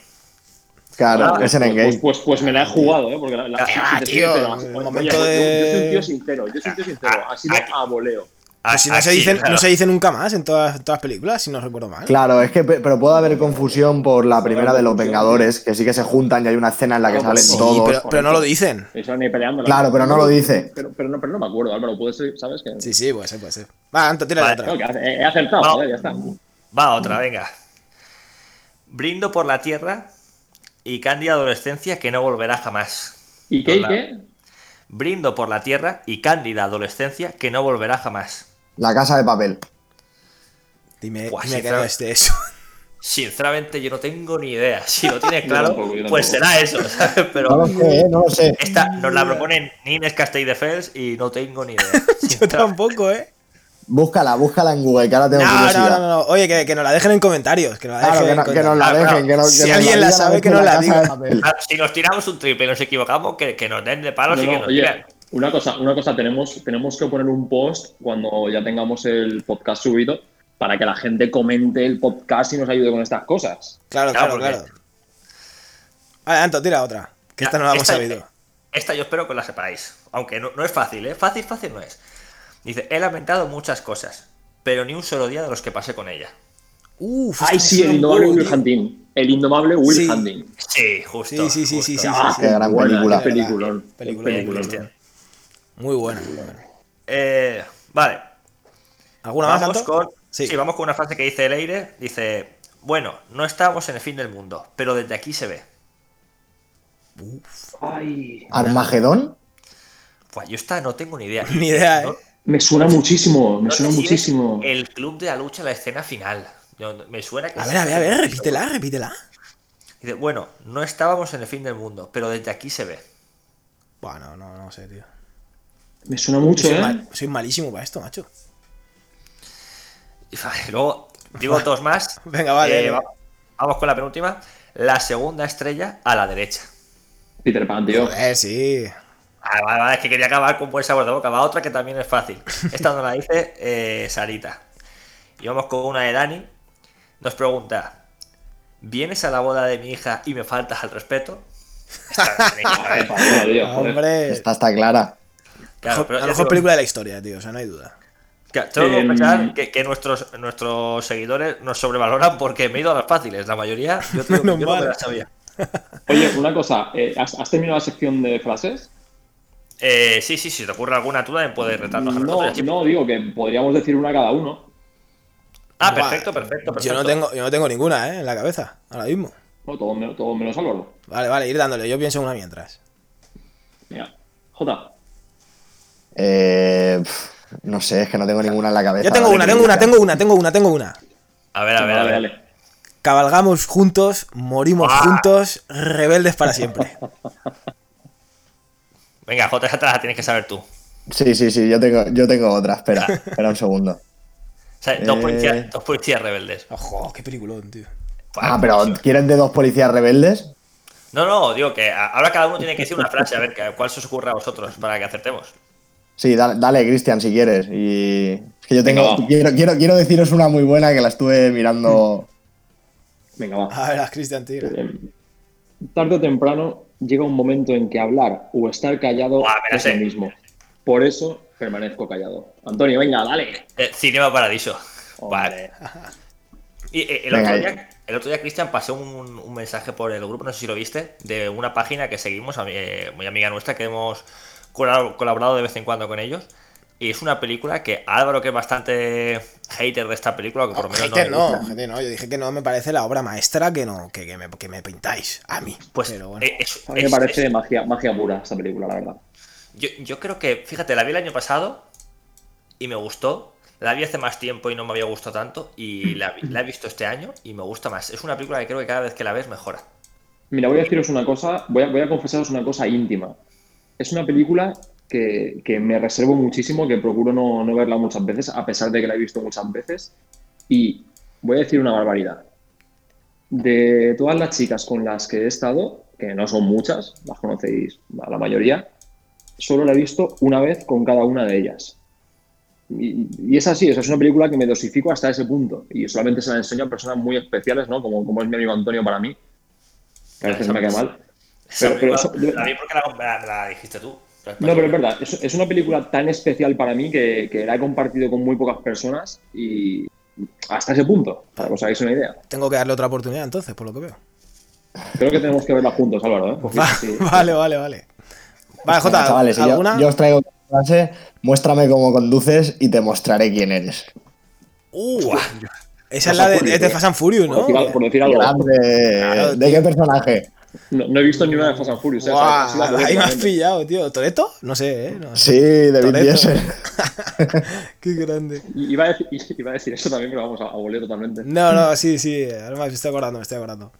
Claro, Ah, es en Pues, Endgame. pues, pues, pues me la he jugado, ¿eh? Porque la, la- Ah, tío, sincero, el momento yo- de- Yo, soy un tío sincero, yo soy un tío sincero. Ha sido Aquí- a voleo. Pues si no, se Aquí, dice, claro. no se dice nunca más en todas, en todas las películas, si no recuerdo mal. Claro, es que, pe- pero puede haber confusión por la primera de los Vengadores, que sí que se juntan y hay una escena en la que Claro, salen Sí, todos. pero, pero no lo dicen. Eso ni peleando. Claro, pero no lo dice. Pero, pero, no, pero no me acuerdo, Álvaro. Puede ser, ¿sabes? Que, Sí, sí, puede ser, puede ser. Va, Anto, tira Vale, otra. Que he, acertado, joder, ya está. Va otra, venga. Brindo por la tierra y cándida adolescencia que no volverá jamás. ¿Y qué? ¿Y qué? Brindo por la tierra y cándida adolescencia que no volverá jamás. La casa de papel. Dime, Buah, dime que no es de eso. Sinceramente, yo no tengo ni idea. Si lo tienes claro, tampoco, pues será eso, ¿sabes? Pero No lo sé, ¿eh? no lo sé. esta nos la proponen Nines Castelldefels y no tengo ni idea. Yo tampoco, ¿eh? Búscala, búscala en Google, que ahora tengo No, no, curiosidad. no, no. Oye, que, que nos la dejen en comentarios. Que nos la Claro, dejen que, no- en que nos la Ah, dejen. claro. Que no- que Si nos alguien la sabe, que nos la diga. Si nos tiramos un triple y nos equivocamos, que, que nos den de palos No, y que no, nos oye, digan. Una cosa, una cosa tenemos, tenemos que poner un post cuando ya tengamos el podcast subido para que la gente comente el podcast y nos ayude con estas cosas. Claro, Claro, claro, claro. Vale, Anto, tira otra. Que esta no la hemos Esta- sabido. Esta yo espero que la sepáis. Aunque no, no es fácil, ¿eh? Fácil, fácil no es. Dice, he lamentado muchas cosas, pero ni un solo día de los que pasé con ella. Uf, Ay, sí, el indomable Will. Hunting. El indomable Will Sí. Hunting. Sí, justo. Sí, sí, sí, justo. sí, sí, Ah, sí. Qué gran película. peliculón. Peliculón, Qué Bien, peliculón. Cristian. Muy buena. muy buena. Eh, vale, ¿Alguna vamos con, Sí. sí. vamos con una frase que dice Leire. Dice, bueno, no estamos en el fin del mundo, pero desde aquí se ve. Ay, ¿Armagedón? Pues yo esta no tengo ni idea. Ni idea, ¿eh? me suena muchísimo, me no suena muchísimo. El club de la lucha, la escena final. Yo- me suena que A ver, a ver, a ver, repítela, repítela. Dice, bueno, no estábamos en el fin del mundo, pero desde aquí se ve. Bueno, no, no sé, tío. Me suena mucho, Soy, ¿eh? mal- soy malísimo para esto, macho. Y vale, luego digo dos más. Venga, vale. Eh, va- vamos con la penúltima. La segunda estrella a la derecha. Peter Pan, tío. Joder, sí. Ah, vale, vale, es que quería acabar con buen sabor de boca. Va otra que también es fácil. Esta no la dice eh, Sarita. Y vamos con una de Dani. Nos pregunta: ¿Vienes a la boda de mi hija y me faltas al respeto? Esta. Hombre. Esta está clara. Claro, pero la mejor digo, película de la historia, tío, o sea, no hay duda. que- Tengo que pensar que, que nuestros, nuestros seguidores nos sobrevaloran porque me he ido a las fáciles. La mayoría, yo, que Menos yo no me las sabía. Oye, una cosa, eh, ¿has, has terminado la sección de frases? Eh, sí, sí, si te ocurre alguna, tú también puedes retarnos a No, nosotros. no, digo que podríamos decir una cada uno. Ah, Buah, perfecto, perfecto, perfecto. Yo no tengo, yo no tengo ninguna, ¿eh? En la cabeza, ahora mismo. No, todo, menos- todo menos Álvaro. Vale, vale, ir dándole. Yo pienso en una mientras. Mira, Jota. Eh, no sé, es que no tengo ninguna en la cabeza. Yo tengo una, tengo una, tengo una, tengo una, tengo una. A ver, a ver, a ver. dale. Cabalgamos juntos, morimos Ah. juntos, rebeldes para siempre. Venga, Jota, esa te la tienes que saber tú. Sí, sí, sí, yo tengo, yo tengo otra. Espera, espera un segundo. sea, dos, Eh. policías, dos policías rebeldes. Ojo, qué peliculón, tío. Ah, pero ¿quieren de dos policías rebeldes? No, no, digo que ahora cada uno tiene que decir una frase, a ver cuál se os ocurre a vosotros para que acertemos. Sí, dale, dale, Cristian, si quieres. Y es que yo tengo, Venga, quiero, quiero, quiero deciros una muy buena que la estuve mirando. Venga, va. A ver, a Cristian, tira. Eh, Tarde o temprano llega un momento en que hablar o estar callado es sé. lo mismo. Por eso permanezco callado. Antonio, venga, dale. Eh, Cinema Paradiso. Hombre. Vale. Y eh, el, Venga, otro día, el otro día, Cristian, pasé un, un mensaje por el grupo, no sé si lo viste, de una página que seguimos, eh, muy amiga nuestra, que hemos colaborado de vez en cuando con ellos. Y es una película que Álvaro, que es bastante hater de esta película, que por lo menos Hater no, no, hater no, yo dije que no me parece la obra maestra que no, que, que me, que me pintáis a mí. Pues Pero bueno. eh, es- A mí me parece es- magia, magia pura esta película, la verdad. yo, yo creo que, fíjate, la vi el año pasado y me gustó. La vi hace más tiempo y no me había gustado tanto. Y la, he visto este año y me gusta más. Es una película que creo que cada vez que la ves mejora. Mira, voy a deciros una cosa, voy a, voy a confesaros una cosa íntima. Es una película que, que me reservo muchísimo, que procuro no, no verla muchas veces, a pesar de que la he visto muchas veces. Y voy a decir una barbaridad. De todas las chicas con las que he estado, que no son muchas, las conocéis a la mayoría, solo la he visto una vez con cada una de ellas. Y, y es así, o sea, es una película que me dosifico hasta ese punto. Y solamente se la enseño a personas muy especiales, ¿no? Como, como es mi amigo Antonio para mí. Que a veces me cae mal. Pero- la vi porque la, la- la dijiste tú. No, pero es verdad, es, es una película tan especial para mí que, que la he compartido con muy pocas personas y hasta ese punto, para que os hagáis una idea. Tengo que darle otra oportunidad entonces, por lo que veo. Creo que tenemos que verla juntos, Álvaro. ¿eh? Porque Va- sí. Vale, vale, vale. Vale, Jota, chavales, yo- ¿alguna? yo, os traigo una frase, muéstrame cómo conduces y te mostraré quién eres. Uh, esa es la de, es de Fast and Furious, Por ¿no? decir, por decir algo. Grande. Claro, ¿De qué personaje? No, no he visto ni una de Fast and Furious. ¿eh? Ha sido ahí me has pillado, tío. ¿Toreto? No sé, ¿eh? No sé. Sí, de Vin Toretto. Diesel. Qué grande. Y- Iba a, decir, iba a decir eso también, pero vamos, a, a voleo totalmente. No, no, sí, sí. Ahora me estoy acordando, me estoy acordando.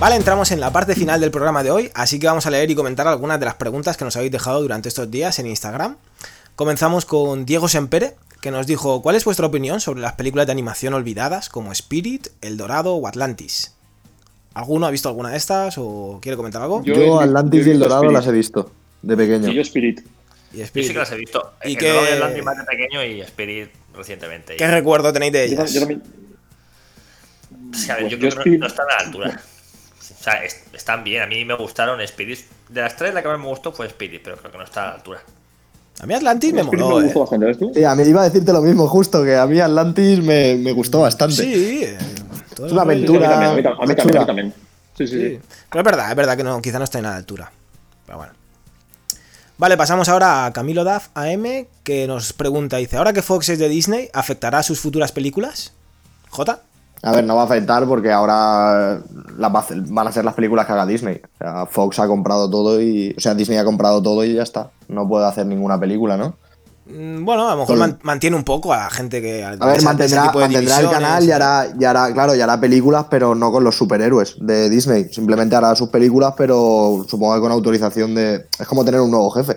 Vale, entramos en la parte final del programa de hoy, así que vamos a leer y comentar algunas de las preguntas que nos habéis dejado durante estos días en Instagram. Comenzamos con Diego Sempere, que nos dijo, ¿cuál es vuestra opinión sobre las películas de animación olvidadas como Spirit, El Dorado o Atlantis? ¿Alguno ha visto alguna de estas o quiere comentar algo? Yo- Yo, Atlantis yo y el Dorado Spirit. las he visto de pequeño. Sí, yo Spirit. Y Yo Spirit. sí que las he visto. ¿Y el Dorado y Atlantis más de pequeño y Spirit recientemente. ¿Qué recuerdo tenéis de Yo, ellas? yo también. Sí, a ver, yo Yo creo que no- Spirit- no están a la altura. O sea, es- están bien. A mí me gustaron Spirit. De las tres, la que más me gustó fue Spirit, pero creo que no está a la altura. A mí Atlantis me moló, me eh. gustó bastante, ¿ves tú? Sí, a mí iba a decirte lo mismo, justo, que a mí Atlantis me, me gustó bastante. Sí, eh, Es una a mí aventura. también, a mí también, a mí también. Sí, sí, Sí. sí. Pero es verdad, es verdad que no, quizá no está en la altura. Pero bueno. Vale, pasamos ahora a Camilo Duff AM, que nos pregunta, dice, ¿ahora que Fox es de Disney, afectará a sus futuras películas? ¿J? A ver, no va a afectar porque ahora las va a hacer- van a hacer las películas que haga Disney. O sea, Fox ha comprado todo y. O sea, Disney ha comprado todo y ya está. No puede hacer ninguna película, ¿no? Mm, Bueno, a lo mejor mantiene un poco a la gente que... A ver, mantendrá, mantendrá el canal y hará, y hará, claro, y hará películas, pero no con los superhéroes de Disney. Simplemente hará sus películas, pero supongo que con autorización de. Es como tener un nuevo jefe.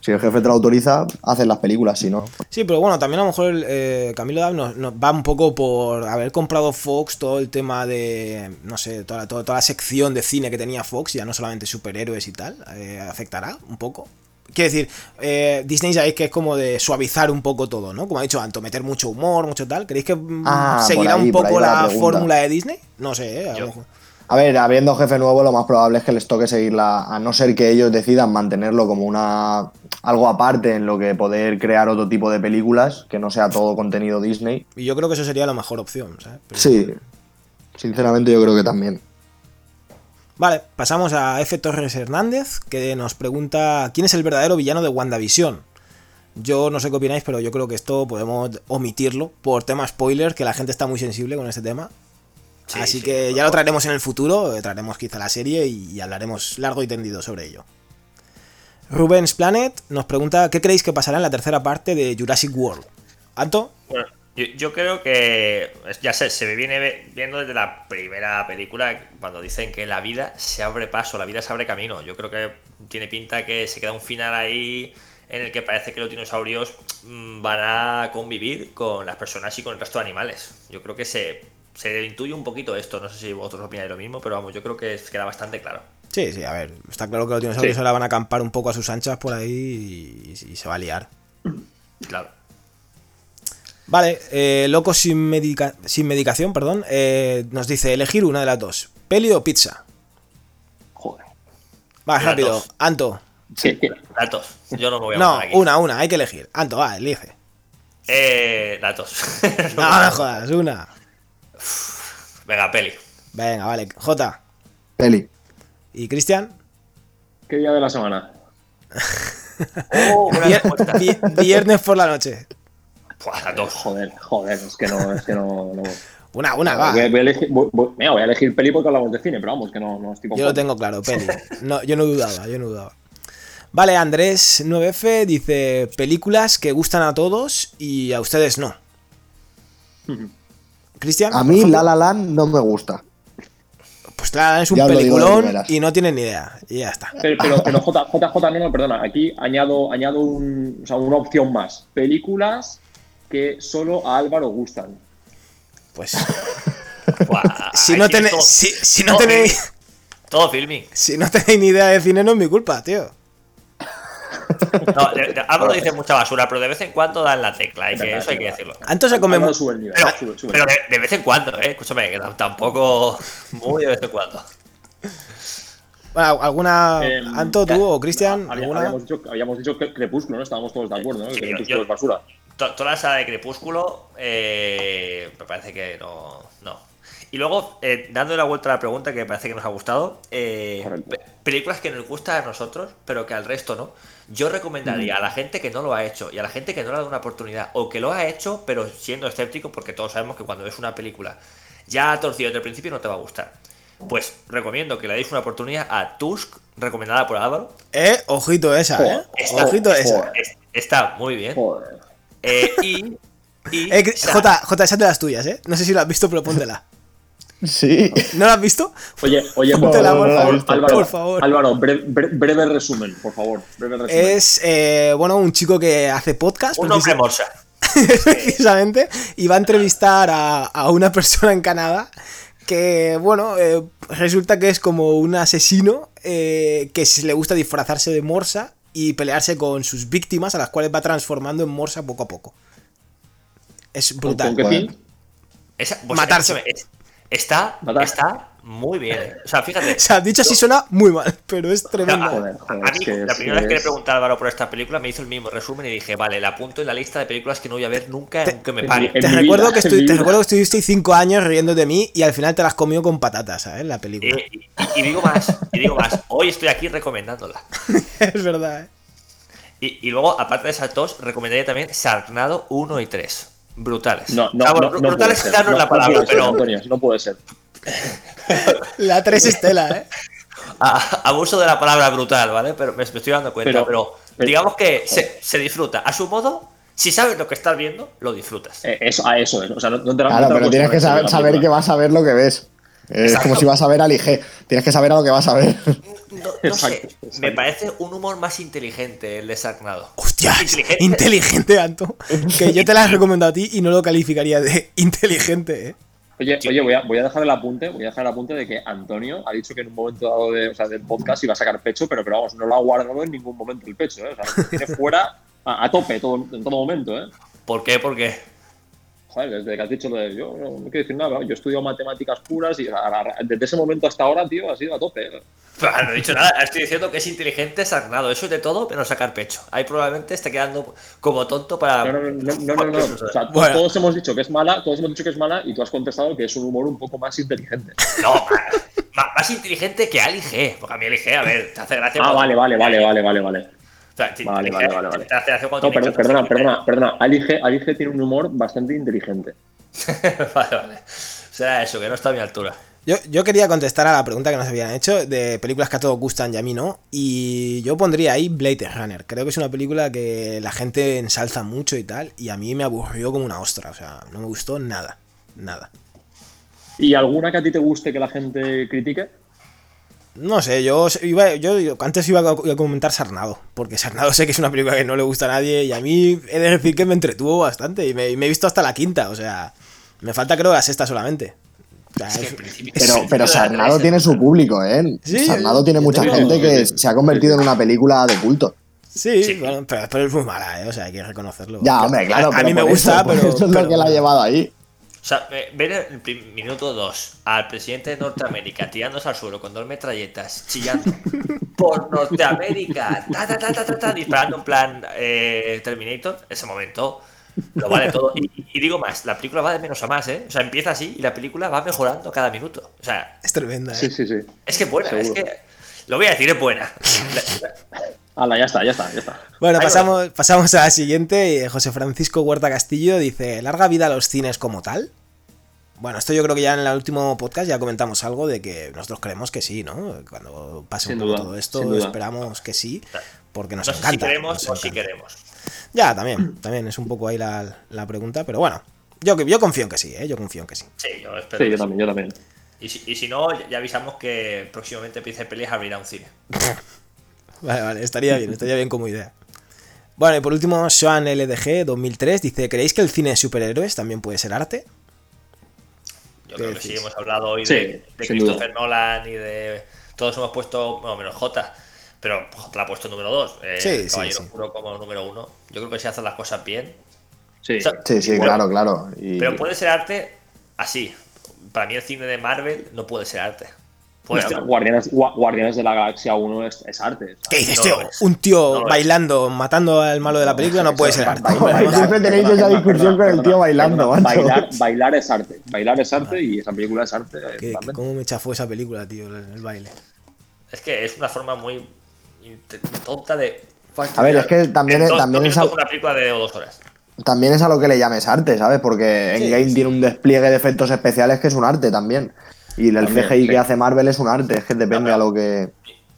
Si el jefe te lo autoriza, haces las películas, si no. Sí, pero bueno, también a lo mejor el, eh, Camilo Duff nos, nos va un poco por haber comprado Fox todo el tema de, no sé, toda, toda, toda la sección de cine que tenía Fox, ya no solamente superhéroes y tal, eh, afectará un poco. Quiero decir, eh, Disney sabéis que es como de suavizar un poco todo, ¿no? Como ha dicho Anto, meter mucho humor, mucho tal. ¿Creéis que mm, Ah, seguirá ahí, un poco la la fórmula de Disney? No sé, eh, a lo mejor. A ver, habiendo jefe nuevo, lo más probable es que les toque seguirla, a no ser que ellos decidan mantenerlo como una algo aparte en lo que poder crear otro tipo de películas, que no sea todo contenido Disney. Y yo creo que eso sería la mejor opción, ¿sabes? Pero- Sí, sinceramente yo creo que también. Vale, pasamos a F. Torres Hernández, que nos pregunta quién es el verdadero villano de WandaVision. Yo no sé qué opináis, pero yo creo que esto podemos omitirlo por tema spoiler, que la gente está muy sensible con este tema. Sí, Así sí, que ya lo traeremos en el futuro, eh, traeremos quizá la serie y, y hablaremos largo y tendido sobre ello. Rubens Planet nos pregunta qué creéis que pasará en la tercera parte de Jurassic World. ¿Anto? Bueno, yo, yo creo que ya se, se viene ve- viendo desde la primera película cuando dicen que la vida se abre paso, la vida se abre camino. Yo creo que tiene pinta que se queda un final ahí en el que parece que los dinosaurios mm, van a convivir con las personas y con el resto de animales. Yo creo que se, se intuye un poquito esto. No sé si vosotros opináis lo mismo, pero vamos, yo creo que queda bastante claro. Sí, sí, a ver, está claro que los dinosaurios Sí. ahora van a acampar un poco a sus anchas por ahí y- y se va a liar. Claro. Vale, eh, Loco sin, medica- sin medicación, perdón, eh, nos dice elegir una de las dos, peli o pizza. Joder. Va, rápido. Anto, ¿Qué- qué? Datos. Yo no me voy a No, aquí. una, una, hay que elegir. Anto, va, elige. Eh. No me jodas, una. Venga, peli. Venga, vale. J. Peli. ¿Y Cristian? ¿Qué día de la semana? Oh, Vier- viernes por la noche. Buah, datos. Joder, joder, es que no, es que no. no. Una, una, va. Voy, a- voy a elegir, voy- voy- mira, voy a elegir peli porque hablamos de cine, pero vamos, que no, no estoy Yo lo tengo claro, peli. No, yo no dudaba, yo no dudaba. Vale, Andrés 9F dice películas que gustan a todos y a ustedes no. Cristian, A mí? La La Land no me gusta. pues claro, es un Ya peliculón y no tienen ni idea. Y ya está. Pero, pero, pero JJ, no, perdona, aquí añado, añado un, o sea, una opción más. Películas que solo a Álvaro gustan. Pues Buah, si no, tenéis, si, si no tenéis. Todo filming. si no tenéis ni idea de cine no es mi culpa, tío. No, de- de- Álvaro dice mucha basura, pero de vez en cuando dan la tecla, hay que, Verdad, eso hay que decirlo. Anto se come mu- sube el nivel, Pero, sube, sube. pero de, de vez en cuando, ¿eh? Escúchame, que tam- tampoco muy de vez en cuando. Bueno, ¿Alguna, Eh, Anto, tú o Cristian? Habíamos, dicho, habíamos dicho que Crepúsculo, ¿no? Estábamos todos de acuerdo, ¿no? Que Sí, yo- Crepúsculo yo- es basura. To- Toda la saga de Crepúsculo, eh, me parece que no. no. Y luego, eh, dando la vuelta a la pregunta que me parece que nos ha gustado, eh, películas que nos gustan a nosotros, pero que al resto no. Yo recomendaría a la gente que no lo ha hecho y a la gente que no le ha dado una oportunidad, o que lo ha hecho, pero siendo escéptico, porque todos sabemos que cuando ves una película ya torcido desde el principio no te va a gustar. Pues recomiendo que le deis una oportunidad a Tusk, recomendada por Álvaro. Eh, ojito esa, eh. Está, Ojito esa. joder. está muy bien. Joder. Eh, y. y Eh, J, J, esa de las tuyas, eh. No sé si lo has visto, pero póntela. Sí. ¿No la has visto? Oye, oye, por por favor, Álvaro, por favor. Álvaro, bre- bre- breve resumen, por favor. Breve resumen. Es, eh, bueno, un chico que hace podcast. un hombre morsa. precisamente, y va a entrevistar a, a una persona en Canadá que, bueno, eh, resulta que es como un asesino eh, que le gusta disfrazarse de morsa y pelearse con sus víctimas a las cuales va transformando en morsa poco a poco. Es ¿Con, brutal. con qué Bueno. fin? Esa- pues, Matarse. es- está, está muy bien. eh. O sea, fíjate. O sea, dicho así suena muy mal, pero es tremendo. Joder, joder, a mí, es que la es- primera vez que le pregunté a Álvaro por esta película, me hizo el mismo resumen y dije, vale, la apunto en la lista de películas que no voy a ver nunca, Te- aunque me mi- Te recuerdo, vida, que estu- te recuerdo que estuviste cinco años riendo de mí y al final te las comió con patatas, ¿sabes? La película. Eh, y, y digo más, y digo más, hoy estoy aquí recomendándola. es verdad, ¿eh? Y, y luego, aparte de esas dos, recomendaría también Sarnado 1 y 3. Brutales. No, no, Ah, bueno, no, no brutales quizás no es la palabra, ser, pero Antonio, no puede ser. La 3 Estela, ¿eh? a- abuso de la palabra brutal, ¿vale? Pero me, me estoy dando cuenta, pero, Pero- pero- digamos que se, se disfruta. A su modo, si sabes lo que estás viendo, lo disfrutas. Eh, eso, a eso es. O sea, no, no te la- Claro, pero tienes que saber, saber que vas a ver lo que ves. Es Exacto. como si vas a ver al IG. Tienes que saber a lo que vas a ver. No, sé, me parece un humor más inteligente el de Sarnado. Hostias, Inteligente. inteligente, Anto. Que yo te la has recomendado a ti y no lo calificaría de inteligente, ¿eh? Oye, oye voy, a, voy a dejar el apunte, voy a dejar el apunte de que Antonio ha dicho que en un momento dado de, o sea, del podcast iba a sacar pecho, pero, pero vamos, no lo ha guardado en ningún momento el pecho, ¿eh? O sea, tiene fuera a, a tope todo, en todo momento, ¿eh? ¿Por qué? Porque Joder, desde que has dicho lo de yo no, no quiero decir nada, yo he estudiado matemáticas puras y a- a- a- desde ese momento hasta ahora, tío, ha sido a tope. ¿eh? No he dicho nada, estoy diciendo que es inteligente Sarnado. Eso es de todo, menos sacar pecho. Ahí probablemente esté quedando como tonto para. No, no, no, no, no, no, no. O sea, Bueno. todos hemos dicho que es mala, todos hemos dicho que es mala y tú has contestado que es un humor un poco más inteligente. No, más, más- más inteligente que Ali G. Porque a mí Ali G, a ver, te hace gracia. Ah, vale, vale, vale, vale, vale, vale. Sea, Vale, vale, vale, vale. No, perdona, perdona, perdona, perdona. Ali G, Ali G tiene un humor bastante inteligente. vale, vale. Será eso, que no está a mi altura. Yo, yo quería contestar a la pregunta que nos habían hecho de películas que a todos gustan y a mí no. Y yo pondría ahí Blade Runner. Creo que es una película que la gente ensalza mucho y tal. Y a mí me aburrió como una ostra. O sea, no me gustó nada. Nada. ¿Y alguna que a ti te guste que la gente critique? No sé, yo iba, yo yo antes iba a comentar Sarnado, porque Sarnado sé que es una película que no le gusta a nadie y a mí he de decir que me entretuvo bastante y me, y me he visto hasta la quinta, o sea, me falta creo la sexta solamente. O sea, Es que es- en principio- Pero, pero la Sarnado tiene su público, ¿eh? Sí, Sarnado tiene mucha tengo- gente que se ha convertido en una película de culto. sí, Sí. bueno, pero, pero es muy mala, ¿eh? o sea, hay que reconocerlo. Ya, hombre, claro. A, mí me gusta, eso, pero... Eso es pero- lo que la ha llevado ahí. O sea, ver en el minuto 2 al presidente de Norteamérica tirándose al suelo con dos metralletas, chillando, por Norteamérica, ta, ta, ta, ta, ta, ta, disparando en plan eh, Terminator, ese momento lo vale todo. Y, y digo más, la película va de menos a más, ¿eh? O sea, empieza así y la película va mejorando cada minuto. O sea, Es tremenda, ¿eh? Sí, sí, sí. es que es buena, es que. Lo voy a decir, es buena. Hala, ya está, ya está, ya está. Bueno, Ahí va. pasamos, pasamos a la siguiente. José Francisco Huerta Castillo dice: ¿Larga vida a los cines como tal? Bueno, esto yo creo que ya en el último podcast ya comentamos algo de que nosotros creemos que sí, ¿no? Cuando pase un poco duda, todo esto, esperamos que sí, porque nos No sé si encanta. queremos nos o si encanta. queremos. Ya, también, también es un poco ahí la, la pregunta, pero bueno, yo, yo confío en que sí, ¿eh? Yo confío en que sí. Sí, yo espero. Sí, yo también, yo también. Y si, y si no, ya- avisamos que próximamente Pizza y Pelis abrirá un cine. Vale, vale, estaría bien, estaría bien como idea. Bueno, y por último, Sean LDG 2003 dice: ¿Creéis que el cine de superhéroes también puede ser arte? Yo ¿Qué creo que sí, hemos hablado hoy Sí, de, Christopher Nolan y de. Todos hemos puesto, bueno, menos J, pero J la ha puesto número 2. Sí, el sí, Caballero sí. Oscuro como número 1. Yo creo que si hacen las cosas bien. Sí. O sea, Sí, sí, Bueno, claro, claro. Y- Pero puede ser arte así. Para mí el cine de Marvel no puede ser arte. Bueno, ser- Guardianes, Gua- Guardianes de la Galaxia 1 es, es arte. ¿Qué dices, tío? Un tío No bailando, matando al malo de la película no puede ser arte. Siempre tenéis esa discusión con el tío bailando. Bailar, bailar es arte. Bailar es arte y esa película es arte. eh, ¿Qué- totalmente. ¿Cómo me chafó esa película, tío, el, el baile? Es que es una forma muy tonta de. A ver, es que también En dos- también es al- una película de dos horas. También es a lo que le llames arte, ¿sabes? Porque Sí, Endgame sí. tiene un despliegue de efectos especiales que es un arte también. Y el También, CGI sí. que hace Marvel es un arte, es que depende No, a lo que.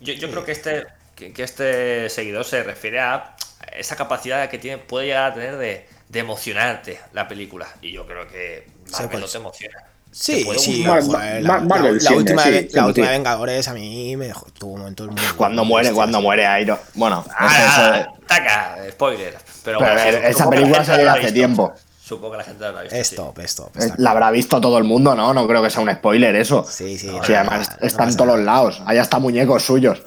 Yo, yo creo que este, que, que este seguidor se refiere a esa capacidad que tiene, puede llegar a tener de, de emocionarte la película. Y yo creo que Marvel no es. te emociona. Sí, sí, Mar- joder, la, Mar- Marvel la- última, sí, de- la última sí. de Vengadores a mí me dejó, tuvo un momento muy... Cuando muere, cuando muere Iron. Bueno, es Ah, eso taca, spoiler. Pero, Pero, bueno, supongo esa película salió hace tiempo. Supongo que la gente la habrá visto. Es sí. top, es top. Es- está La habrá visto todo el mundo, ¿no? No creo que sea un spoiler eso. Sí, sí. Sí, no, además no, está en todos los lados. Hay hasta muñecos suyos.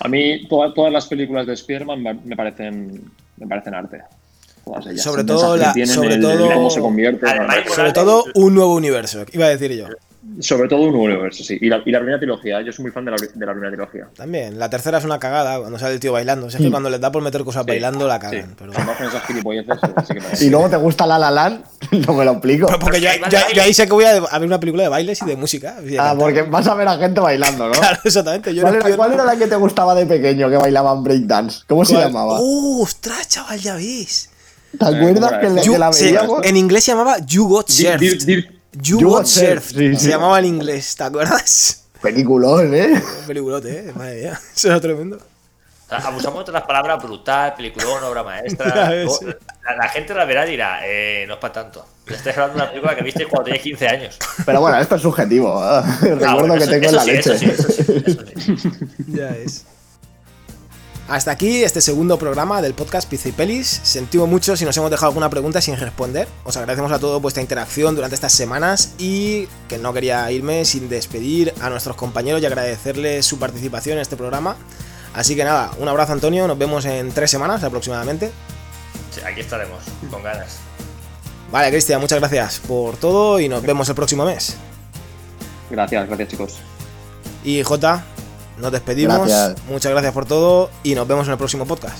A mí toda- todas las películas de Spider-Man me, parecen, me parecen arte. Ellas. Sobre El todo la- tienen, sobre el- todo- cómo se convierte. Sobre todo un nuevo universo, iba a decir yo. Sobre todo un universo, sí. Y la, y la primera trilogía. Yo soy muy fan de la, de la primera trilogía. También, la tercera es una cagada cuando sale el tío bailando. O sea, es que cuando les da por meter cosas Sí, bailando la Sí. cagan. Pero... Sí que me Y luego te gusta La La Land, no me lo explico. Pero porque yo, yo- yo ahí sé que voy a, a ver una película de bailes y de música. y de Ah, porque vas a ver a gente bailando, ¿no? Claro, exactamente. Yo ¿Cuál no era, estoy- cuál era la que te gustaba de pequeño que bailaban breakdance? ¿Cómo se llamaba? ¡Uh, ostras, chaval, ya veis! ¿Te acuerdas ¿cómo que, la veíamos? en inglés se llamaba You Got dir- You, You Got Surfed. sí, Se sí. llamaba en inglés, ¿te acuerdas? Peliculón, ¿eh? Peliculote, eh. Madre mía. Eso era tremendo. O sea, abusamos de las palabras brutal, peliculón, obra maestra. la, la gente la verá y dirá, eh, no es para tanto. Estás hablando de una película que viste cuando tenías 15 años. Pero bueno, esto es subjetivo. Ah, Recuerdo bueno, que eso- tengo en eso la sí, leche. Eso sí, eso sí, eso sí. Ya es. Hasta aquí este segundo programa del podcast Pizza y Pelis. Sentimos mucho si nos hemos dejado alguna pregunta sin responder. Os agradecemos a todos vuestra interacción durante estas semanas y que no quería irme sin despedir a nuestros compañeros y agradecerles su participación en este programa. Así que nada, un abrazo Antonio, nos vemos en tres semanas aproximadamente. Sí, aquí estaremos, con ganas. Vale, Cristian, muchas gracias por todo y nos vemos el próximo mes. Gracias, gracias, chicos. Y Jota, nos despedimos. Gracias. Muchas gracias por todo y nos vemos en el próximo podcast.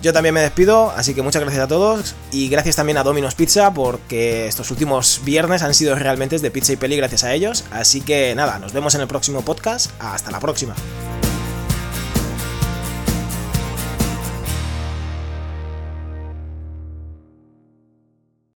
Yo también me despido, así que muchas gracias a todos y gracias también a Domino's Pizza porque estos últimos viernes han sido realmente de pizza y peli gracias a ellos. Así que nada, nos vemos en el próximo podcast. Hasta la próxima.